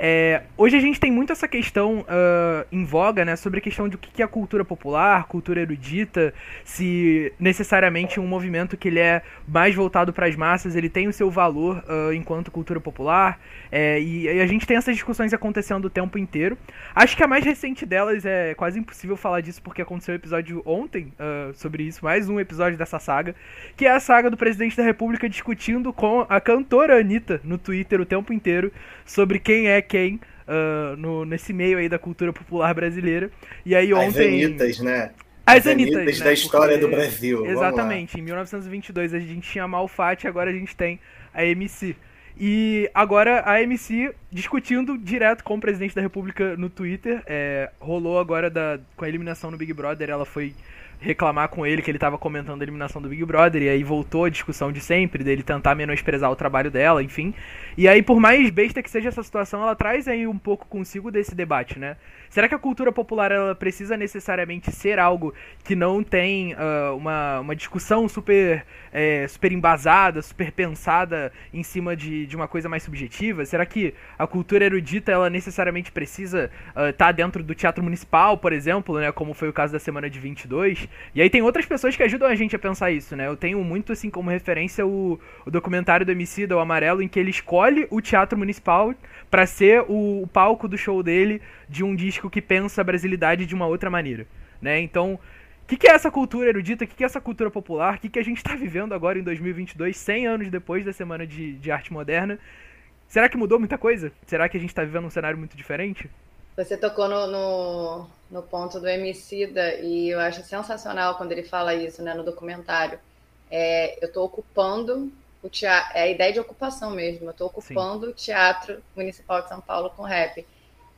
Speaker 8: É, hoje a gente tem muito essa questão uh, em voga, né, sobre a questão de o que é cultura popular, cultura erudita, se necessariamente um movimento que ele é mais voltado para as massas, ele tem o seu valor uh, enquanto cultura popular, é, e, e, a gente tem essas discussões acontecendo o tempo inteiro. Acho que a mais recente delas é quase impossível falar disso porque aconteceu um episódio ontem uh, sobre isso, mais um episódio dessa saga, que é a saga do presidente da República discutindo com a cantora Anitta no Twitter o tempo inteiro sobre quem é quem uh, no, nesse meio aí da cultura popular brasileira. E aí ontem...
Speaker 1: As Anitas, né?
Speaker 8: As Anitas, Anitas
Speaker 1: né? da história Porque... do Brasil.
Speaker 8: Exatamente. Em 1922 a gente tinha a Malfatti, agora a gente tem a MC. E agora a MC discutindo direto com o presidente da República no Twitter. É, rolou agora da, com a eliminação no Big Brother, ela foi reclamar com ele que ele estava comentando a eliminação do Big Brother, e aí voltou a discussão de sempre, dele tentar menosprezar o trabalho dela, enfim. E aí, por mais besta que seja essa situação, ela traz aí um pouco consigo desse debate, né? Será que a cultura popular ela precisa necessariamente ser algo que não tem uh, uma, uma discussão super, é, super embasada, super pensada em cima de, de uma coisa mais subjetiva? Será que a cultura erudita ela necessariamente precisa estar uh, tá dentro do teatro municipal, por exemplo, né, como foi o caso da semana de 22? E aí tem outras pessoas que ajudam a gente a pensar isso, né? Eu tenho muito assim como referência o, o documentário do MC o Amarelo, em que ele escolhe o teatro municipal para ser o, o palco do show dele de um disco que pensa a brasilidade de uma outra maneira, né? Então, o que, que, é essa cultura erudita? O que, que, é essa cultura popular? O que, que a gente está vivendo agora em 2022, 100 anos depois da Semana de, de Arte Moderna? Será que mudou muita coisa? Será que a gente está vivendo um cenário muito diferente?
Speaker 9: Você tocou no, no, no ponto do Emicida e eu acho sensacional quando ele fala isso né, no documentário. É, eu estou ocupando o teatro, é a ideia de ocupação mesmo. Eu estou ocupando Sim. o Teatro Municipal de São Paulo com rap.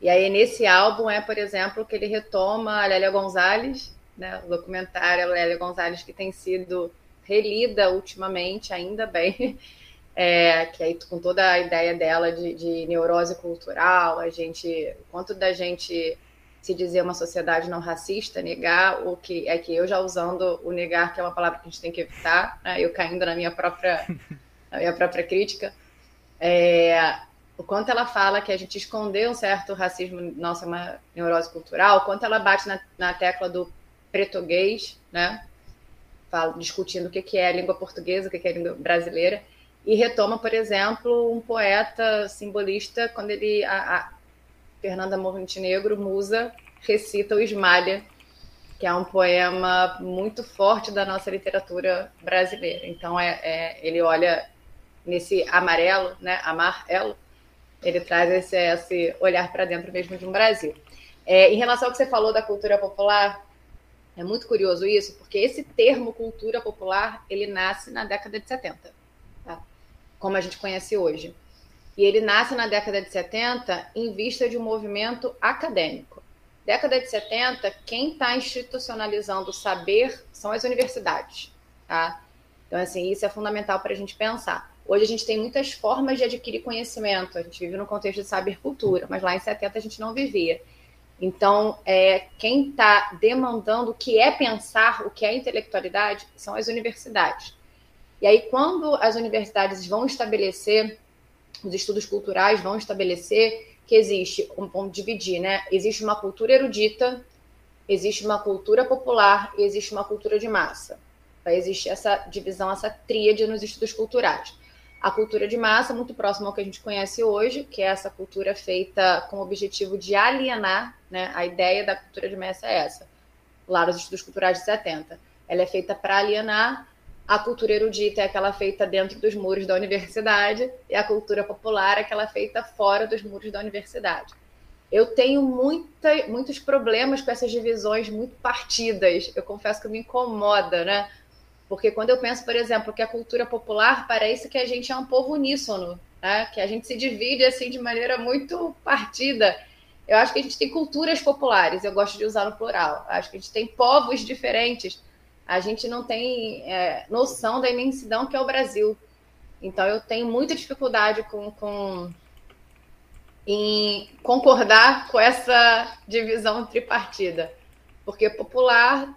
Speaker 9: E aí, nesse álbum, é, por exemplo, que ele retoma a Lélia Gonzalez, né, o documentário Lélia Gonzalez, que tem sido relida ultimamente, ainda bem, é, que aí com toda a ideia dela de, de neurose cultural, a gente, quanto da gente se dizer uma sociedade não racista, negar o que é que eu já usando o negar, que é uma palavra que a gente tem que evitar, né, eu caindo na minha própria, na minha própria crítica, é, o quanto ela fala que a gente escondeu um certo racismo, nossa, uma neurose cultural, o quanto ela bate na, na tecla do pretoguês, né? Fala, discutindo o que, que é a língua portuguesa, o que, que é a língua brasileira, e retoma, por exemplo, um poeta simbolista, quando ele, a, a Fernanda Montenegro, musa, recita o Esmalha, que é um poema muito forte da nossa literatura brasileira. Então, é, é ele olha nesse amarelo, né, amarelo, ele traz esse, esse olhar para dentro mesmo de um Brasil. É, em relação ao que você falou da cultura popular, é muito curioso isso, porque esse termo cultura popular, ele nasce na década de 70, tá? como a gente conhece hoje. E ele nasce na década de 70 em vista de um movimento acadêmico. Década de 70, quem está institucionalizando o saber são as universidades. Tá? Então, assim, isso é fundamental para a gente pensar. Hoje a gente tem muitas formas de adquirir conhecimento. A gente vive no contexto de saber-cultura, mas lá em 70 a gente não vivia. Então, é, quem está demandando o que é pensar, o que é intelectualidade, são as universidades. E aí, quando as universidades vão estabelecer, os estudos culturais vão estabelecer que existe, vamos dividir, né? Existe uma cultura erudita, existe uma cultura popular e existe uma cultura de massa. Vai existir essa divisão, essa tríade nos estudos culturais a cultura de massa, muito próxima ao que a gente conhece hoje, que é essa cultura feita com o objetivo de alienar, né? A ideia da cultura de massa é essa, lá nos estudos culturais de 70. ela é feita para alienar. A cultura erudita é aquela feita dentro dos muros da universidade e a cultura popular é aquela feita fora dos muros da universidade. Eu tenho muita, muitos problemas com essas divisões muito partidas. Eu confesso que me incomoda, né? Porque quando eu penso, por exemplo, que a cultura popular parece que a gente é um povo uníssono, né? que a gente se divide assim de maneira muito partida. Eu acho que a gente tem culturas populares, eu gosto de usar no plural. Eu acho que a gente tem povos diferentes. A gente não tem é, noção da imensidão que é o Brasil. Então eu tenho muita dificuldade com, com em concordar com essa divisão tripartida, porque popular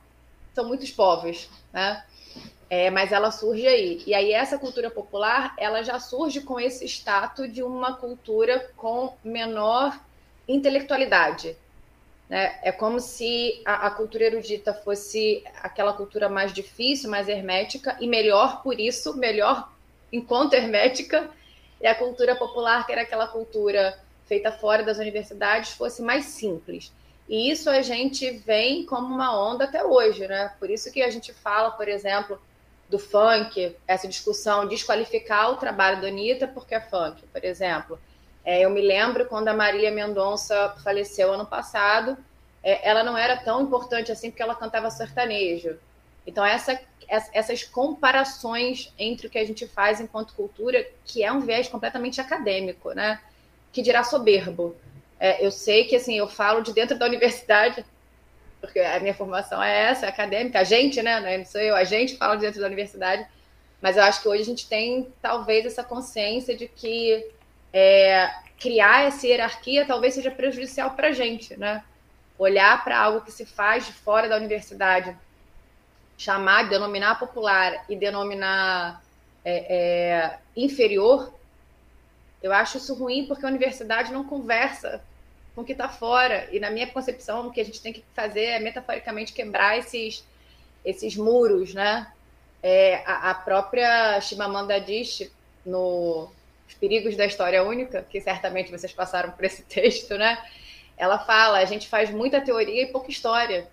Speaker 9: são muitos povos, né? É, mas ela surge aí. E aí essa cultura popular, ela já surge com esse status de uma cultura com menor intelectualidade. Né? É como se a, a, cultura erudita fosse aquela cultura mais difícil, mais hermética, e melhor por isso, melhor enquanto hermética, e a cultura popular, que era aquela cultura feita fora das universidades, fosse mais simples. E isso a gente vem como uma onda até hoje, né? Por isso que a gente fala, por exemplo, do funk, essa discussão, desqualificar o trabalho da Anitta porque é funk, por exemplo. É, eu me lembro quando a Marília Mendonça faleceu ano passado, é, ela não era tão importante assim porque ela cantava sertanejo. Então, essa, essas comparações entre o que a gente faz enquanto cultura, que é um viés completamente acadêmico, né? Que dirá soberbo. É, eu sei que, assim, eu falo de dentro da universidade, porque a minha formação é essa, é acadêmica, a gente, né, não sou eu, a gente fala dentro da universidade, mas eu acho que hoje a gente tem talvez essa consciência de que é, criar essa hierarquia talvez seja prejudicial para a gente, né? Olhar para algo que se faz de fora da universidade, chamar, denominar popular e denominar é, é, inferior, eu acho isso ruim porque a universidade não conversa com o que está fora. E na minha concepção, o que a gente tem que fazer é metaforicamente quebrar esses, esses muros, né? É, a, a, própria Chimamanda Adichie, no Os Perigos da História Única, que certamente vocês passaram por esse texto, né? Ela fala, a gente faz muita teoria e pouca história.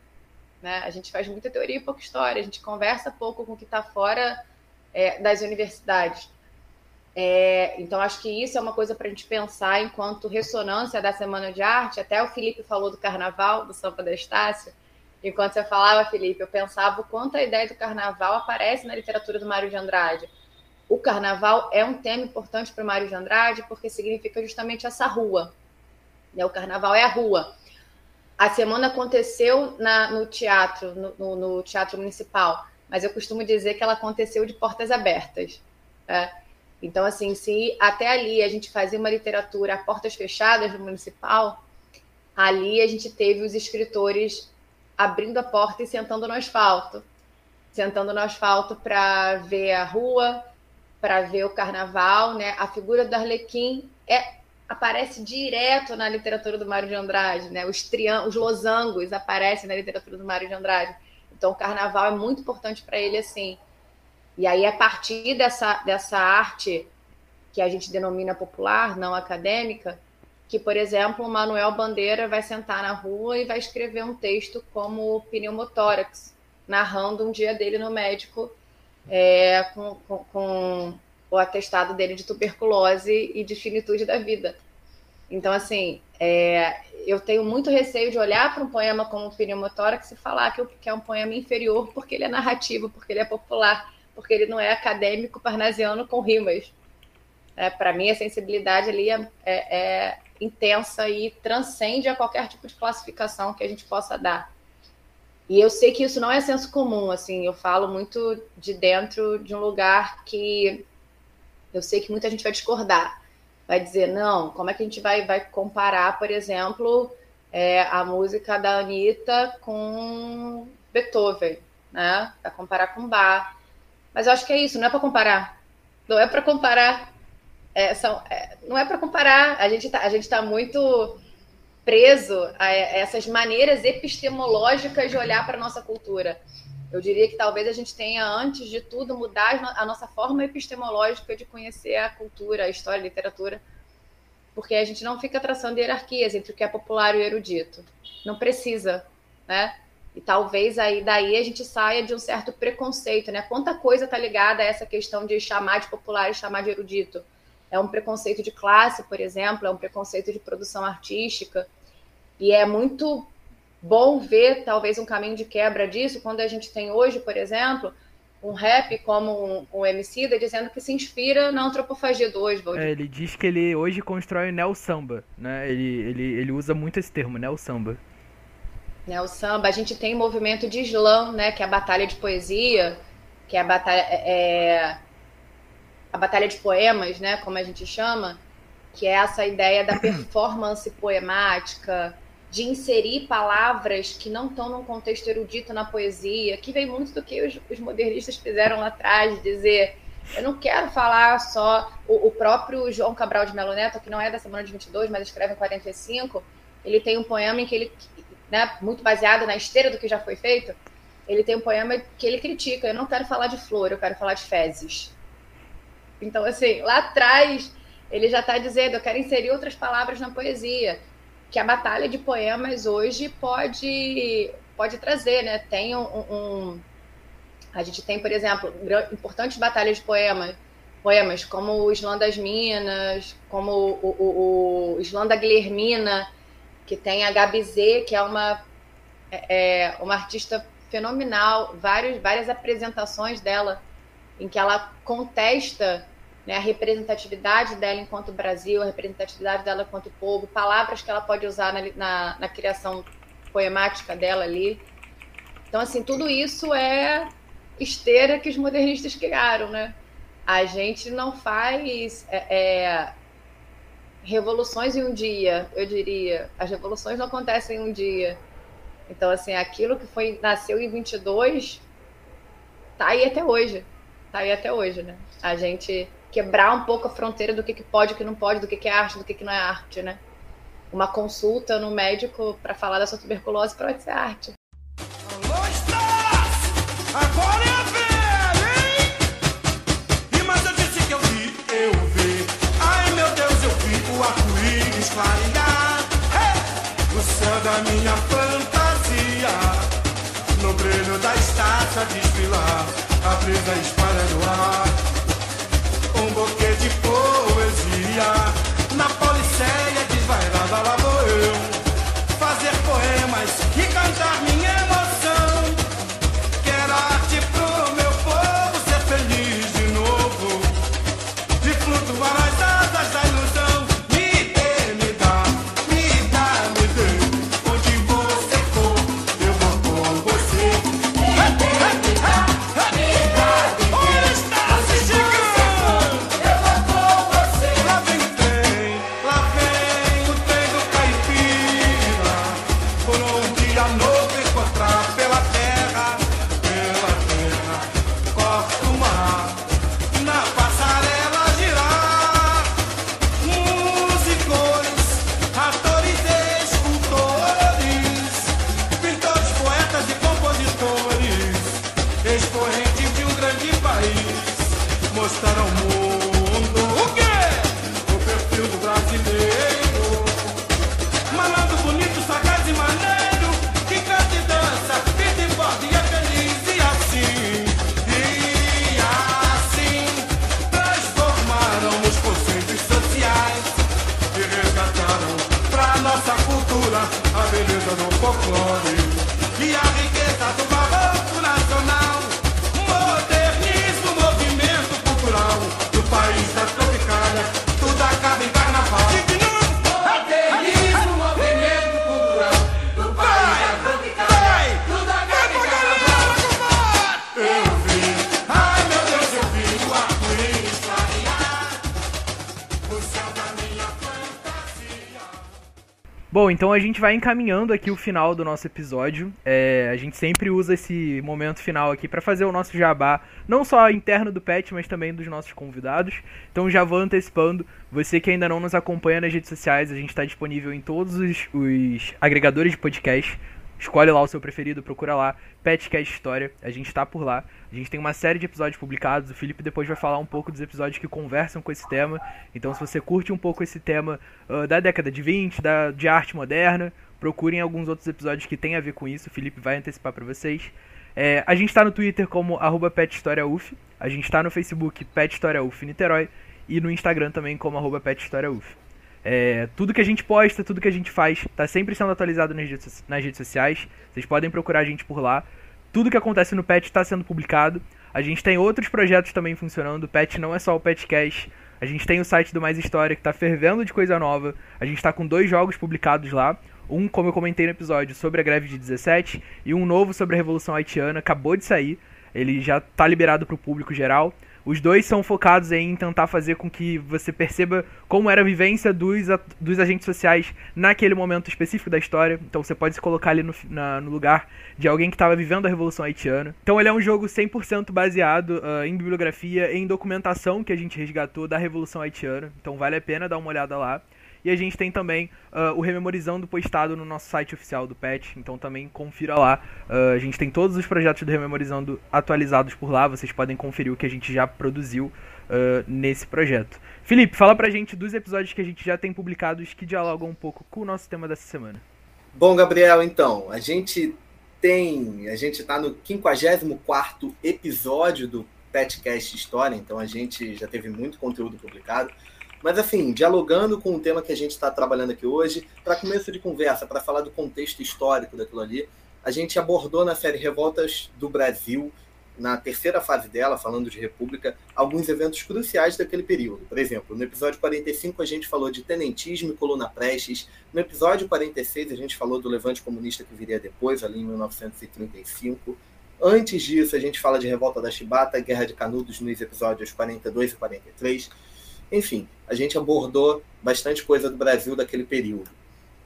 Speaker 9: Né? A gente faz muita teoria e pouca história. A gente conversa pouco com o que está fora é, das universidades. É, então, acho que isso é uma coisa para a gente pensar enquanto ressonância da Semana de Arte. Até o Felipe falou do carnaval, do Samba da Estácio. Enquanto você falava, Felipe, eu pensava o quanto a ideia do carnaval aparece na literatura do Mário de Andrade. O carnaval é um tema importante para o Mário de Andrade porque significa justamente essa rua. Né? O carnaval é a rua. A semana aconteceu na, no teatro, no, no, no, teatro municipal, mas eu costumo dizer que ela aconteceu de portas abertas. Né? Então, assim, se até ali a gente fazia uma literatura a portas fechadas no municipal, ali a gente teve os escritores abrindo a porta e sentando no asfalto. Sentando no asfalto para ver a rua, para ver o carnaval, né? A figura do Arlequim é, aparece direto na literatura do Mário de Andrade, né? Os, triân os losangos aparecem na literatura do Mário de Andrade. Então, o carnaval é muito importante para ele, assim. E aí, a partir dessa, dessa arte que a gente denomina popular, não acadêmica, que, por exemplo, o Manuel Bandeira vai sentar na rua e vai escrever um texto como pneumotórax, narrando um dia dele no médico é, com, com, com, o atestado dele de tuberculose e de finitude da vida. Então, assim, é, eu tenho muito receio de olhar para um poema como pneumotórax e falar que, é um poema inferior porque ele é narrativo, porque ele é popular porque ele não é acadêmico parnasiano com rimas. É, Para mim, a sensibilidade ali é, é, é, intensa e transcende a qualquer tipo de classificação que a gente possa dar. E eu sei que isso não é senso comum, assim, eu falo muito de dentro de um lugar que eu sei que muita gente vai discordar. Vai dizer, não, como é que a gente vai, vai comparar, por exemplo, é, a música da Anitta com Beethoven, né? Vai comparar com Bach. Mas eu acho que é isso, não é para comparar. Não é para comparar. É, são, é, não é para comparar. A gente está tá muito preso a essas maneiras epistemológicas de olhar para a nossa cultura. Eu diria que talvez a gente tenha, antes de tudo, mudar a nossa forma epistemológica de conhecer a cultura, a história, a literatura, porque a gente não fica traçando hierarquias entre o que é popular e o erudito. Não precisa, né? E talvez aí daí a gente saia de um certo preconceito, né? Quanta coisa está ligada a essa questão de chamar de popular e chamar de erudito. É um preconceito de classe, por exemplo, é um preconceito de produção artística. E é muito bom ver talvez um caminho de quebra disso quando a gente tem hoje, por exemplo, um rap como um, um MC da dizendo que se inspira na antropofagia do Oswald.
Speaker 8: É, ele diz que ele hoje constrói neo samba, né? Ele, ele, ele usa muito esse termo, neo samba
Speaker 9: né, o samba, a gente tem o movimento de slam, né, que é a batalha de poesia, que é a batalha, é, é, a batalha de poemas, né, como a gente chama, que é essa ideia da performance poemática, de inserir palavras que não estão num contexto erudito na poesia, que vem muito do que os, os modernistas fizeram lá atrás, de dizer eu não quero falar só o, o, próprio João Cabral de Melo Neto, que não é da semana de 22, mas escreve em 45. Ele tem um poema em que ele né, muito baseado na esteira do que já foi feito, ele tem um poema que ele critica. Eu não quero falar de flor, eu quero falar de fezes. Então, assim, lá atrás, ele já está dizendo: eu quero inserir outras palavras na poesia. Que a batalha de poemas hoje pode, pode trazer, né? Tem um, um a gente tem, por exemplo, importantes batalhas de poemas, poemas como o Islã das Minas, como o, o, o Islã da Guilhermina, que tem a Gabi Z, que é uma, é, é, uma artista fenomenal, vários, várias apresentações dela em que ela contesta né, a representatividade dela enquanto Brasil, a representatividade dela enquanto povo, palavras que ela pode usar na, na, na criação poemática dela ali. Então, assim, tudo isso é esteira que os modernistas criaram, né? A gente não faz é, é, revoluções em um dia, eu diria. As revoluções não acontecem em um dia. Então, assim, aquilo que foi nasceu em 22 tá aí até hoje. Tá aí até hoje, né? A gente quebrar um pouco a fronteira do que, que pode, o que não pode, do que, que é arte, do que, que não é arte, né? Uma consulta no médico para falar da sua tuberculose pode ser arte. Agora é
Speaker 10: estátua desfilar, a brisa espalha no ar.
Speaker 8: Então a gente vai encaminhando aqui o final do nosso episódio. É, a gente sempre usa esse momento final aqui para fazer o nosso jabá, não só interno do PET, mas também dos nossos convidados. Então já vou antecipando, você que ainda não nos acompanha nas redes sociais, a gente está disponível em todos os, os agregadores de podcast. Escolhe lá o seu preferido, procura lá, Petcast História, a gente está por lá. A gente tem uma série de episódios publicados, o Felipe depois vai falar um pouco dos episódios que conversam com esse tema. Então se você curte um pouco esse tema uh, da década de 20, da, de arte moderna, procurem alguns outros episódios que tem a ver com isso. O Felipe vai antecipar para vocês. É, a gente está no Twitter como arroba PetHistoriaUF. A gente está no Facebook Pet História UF Niterói. E no Instagram também como arroba Pet História UF. É, tudo que a gente posta, tudo que a gente faz, está sempre sendo atualizado nas redes, nas redes sociais. Vocês podem procurar a gente por lá. Tudo que acontece no Pet está sendo publicado. A gente tem outros projetos também funcionando. O Pet não é só o Petcast. A gente tem o site do Mais História que está fervendo de coisa nova. A gente está com dois jogos publicados lá. Um, como eu comentei no episódio, sobre a greve de 17 e um novo sobre a Revolução Haitiana. Acabou de sair. Ele já está liberado para o público geral. Os dois são focados em tentar fazer com que você perceba como era a vivência dos, dos agentes sociais naquele momento específico da história. Então você pode se colocar ali no, na, no lugar de alguém que estava vivendo a Revolução Haitiana. Então ele é um jogo 100% baseado uh, em bibliografia, em documentação que a gente resgatou da Revolução Haitiana. Então vale a pena dar uma olhada lá. E a gente tem também uh, o Rememorizando postado no nosso site oficial do PET, então também confira lá. Uh, a gente tem todos os projetos do Rememorizando atualizados por lá, vocês podem conferir o que a gente já produziu uh, nesse projeto. Felipe, fala pra gente dos episódios que a gente já tem publicados que dialogam um pouco com o nosso tema dessa semana.
Speaker 1: Bom, Gabriel, então, a gente tem. A gente está no 54 episódio do Petcast História, então a gente já teve muito conteúdo publicado. Mas, assim, dialogando com o tema que a gente está trabalhando aqui hoje, para começo de conversa, para falar do contexto histórico daquilo ali, a gente abordou na série Revoltas do Brasil, na terceira fase dela, falando de República, alguns eventos cruciais daquele período. Por exemplo, no episódio 45 a gente falou de tenentismo e coluna Prestes. No episódio 46 a gente falou do levante comunista que viria depois, ali em 1935. Antes disso, a gente fala de Revolta da Chibata, Guerra de Canudos nos episódios 42 e 43. Enfim, a gente abordou bastante coisa do Brasil daquele período.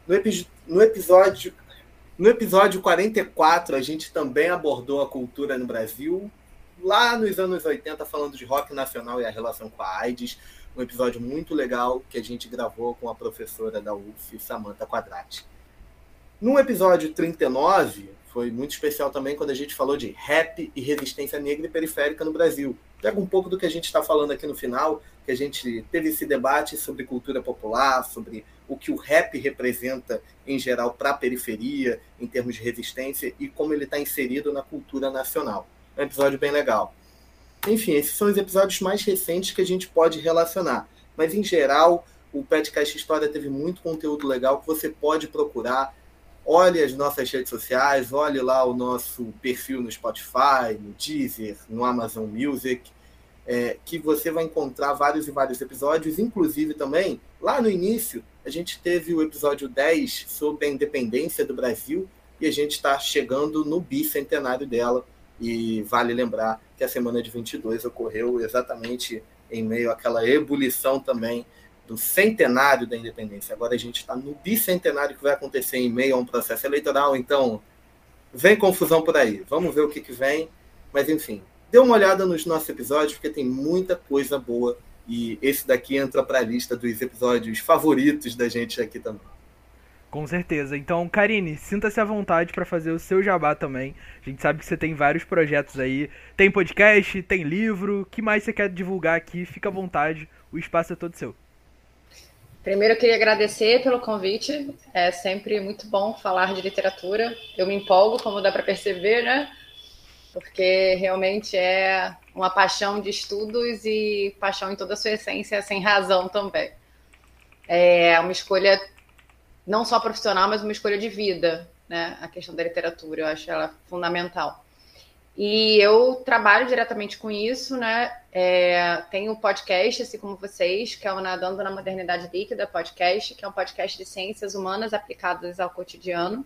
Speaker 1: No, epi no episódio no episódio 44, a gente também abordou a cultura no Brasil, lá nos anos 80, falando de rock nacional e a relação com a AIDS. Um episódio muito legal que a gente gravou com a professora da UF, Samantha Quadrati. No episódio 39, foi muito especial também quando a gente falou de rap e resistência negra e periférica no Brasil. Pega um pouco do que a gente está falando aqui no final, que a gente teve esse debate sobre cultura popular, sobre o que o rap representa em geral para a periferia, em termos de resistência, e como ele está inserido na cultura nacional. É um episódio bem legal. Enfim, esses são os episódios mais recentes que a gente pode relacionar. Mas, em geral, o Petcast História teve muito conteúdo legal que você pode procurar olhe as nossas redes sociais, olhe lá o nosso perfil no Spotify, no Deezer, no Amazon Music, é, que você vai encontrar vários e vários episódios, inclusive também, lá no início, a gente teve o episódio 10 sobre a independência do Brasil e a gente está chegando no bicentenário dela. E vale lembrar que a semana de 22 ocorreu exatamente em meio àquela ebulição também do centenário da independência. Agora a gente está no bicentenário que vai acontecer em meio a um processo eleitoral, então vem confusão por aí. Vamos ver o que, que vem. Mas enfim, dê uma olhada nos nossos episódios, porque tem muita coisa boa. E esse daqui entra para a lista dos episódios favoritos da gente aqui também.
Speaker 8: Com certeza. Então, Karine, sinta-se à vontade para fazer o seu jabá também. A gente sabe que você tem vários projetos aí. Tem podcast, tem livro. O que mais você quer divulgar aqui? Fica à vontade. O espaço é todo seu.
Speaker 9: Primeiro, eu queria agradecer pelo convite. É sempre muito bom falar de literatura. Eu me empolgo, como dá para perceber, né? Porque realmente é uma paixão de estudos e paixão em toda a sua essência, sem razão também. É uma escolha não só profissional, mas uma escolha de vida, né? A questão da literatura, eu acho ela fundamental. E eu trabalho diretamente com isso, né? É, tenho um podcast, assim como vocês, que é o Nadando na Modernidade Líquida Podcast, que é um podcast de ciências humanas aplicadas ao cotidiano,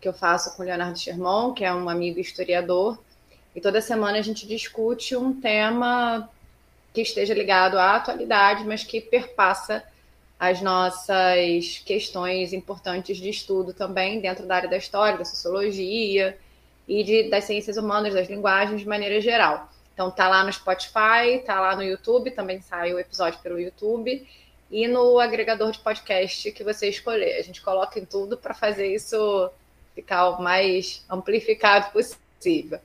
Speaker 9: que eu faço com o Leonardo Sherman, que é um amigo historiador. E toda semana a gente discute um tema que esteja ligado à atualidade, mas que perpassa as nossas questões importantes de estudo também dentro da área da história, da sociologia e de, das ciências humanas, das linguagens de maneira geral. Então tá lá no Spotify, tá lá no YouTube, também sai o episódio pelo YouTube e no agregador de podcast que você escolher. A gente coloca em tudo para fazer isso ficar o mais amplificado possível.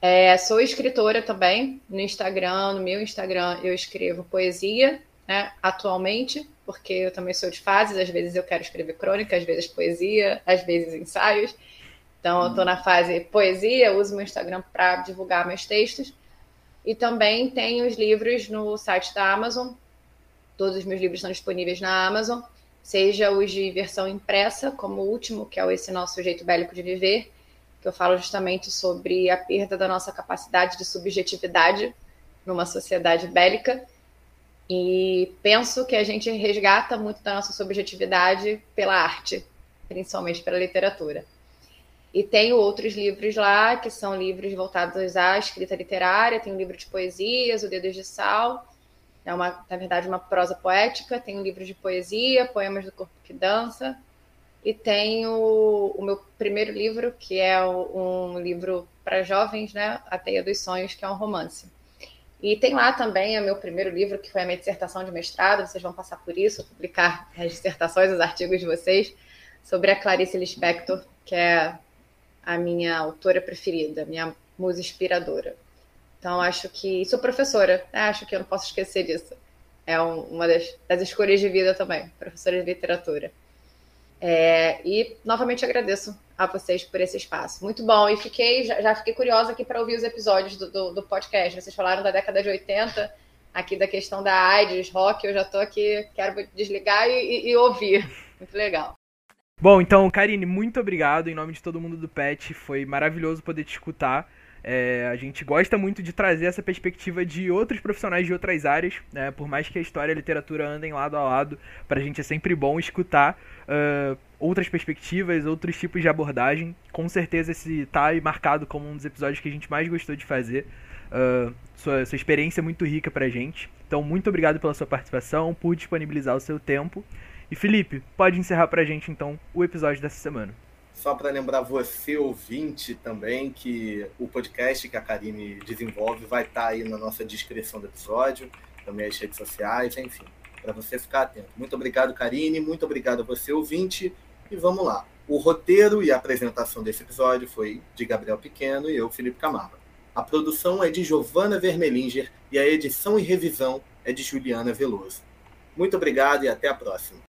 Speaker 9: É, sou escritora também no Instagram, no meu Instagram eu escrevo poesia né, atualmente, porque eu também sou de fases, às vezes eu quero escrever crônica, às vezes poesia, às vezes ensaios. Então, eu estou na fase poesia, uso meu Instagram para divulgar meus textos. E também tenho os livros no site da Amazon. Todos os meus livros estão disponíveis na Amazon, seja os de versão impressa, como o último, que é esse nosso jeito bélico de viver, que eu falo justamente sobre a perda da nossa capacidade de subjetividade numa sociedade bélica. E penso que a gente resgata muito da nossa subjetividade pela arte, principalmente pela literatura. E tenho outros livros lá, que são livros voltados à escrita literária. Tem um livro de poesias, O Dedos de Sal. É, uma, na verdade, uma prosa poética. Tem um livro de poesia, Poemas do Corpo que Dança. E tenho o meu primeiro livro, que é um livro para jovens, né? A Teia dos Sonhos, que é um romance. E tem lá também o meu primeiro livro, que foi a minha dissertação de mestrado. Vocês vão passar por isso, publicar as dissertações, os artigos de vocês, sobre a Clarice Lispector, que é a minha autora preferida, minha musa inspiradora. Então, acho que. Sou professora, né? acho que eu não posso esquecer disso. É um, uma das, das, escolhas de vida também, professora de literatura. É, e novamente agradeço a vocês por esse espaço. Muito bom. E fiquei, já, já fiquei curiosa aqui para ouvir os episódios do, do, do, podcast. Vocês falaram da década de 80, aqui da questão da AIDS, rock. Eu já estou aqui, quero desligar e, e, e ouvir. Muito legal.
Speaker 8: Bom, então, Karine, muito obrigado em nome de todo mundo do PET. Foi maravilhoso poder te escutar. É, a gente gosta muito de trazer essa perspectiva de outros profissionais de outras áreas, né? por mais que a história e a literatura andem lado a lado, para a gente é sempre bom escutar uh, outras perspectivas, outros tipos de abordagem. Com certeza esse tá marcado como um dos episódios que a gente mais gostou de fazer. Uh, sua, sua experiência é muito rica pra gente. Então, muito obrigado pela sua participação, por disponibilizar o seu tempo. E Felipe, pode encerrar pra gente então o episódio dessa semana.
Speaker 1: Só para lembrar você, ouvinte, também, que o podcast que a Karine desenvolve vai estar tá aí na nossa descrição do episódio, também as redes sociais, enfim, para você ficar atento. Muito obrigado, Karine, muito obrigado a você, ouvinte, e vamos lá. O roteiro e a apresentação desse episódio foi de Gabriel Pequeno e eu, Felipe Camargo. A produção é de Giovana Vermelinger e a edição e revisão é de Juliana Veloso. Muito obrigado e até a próxima.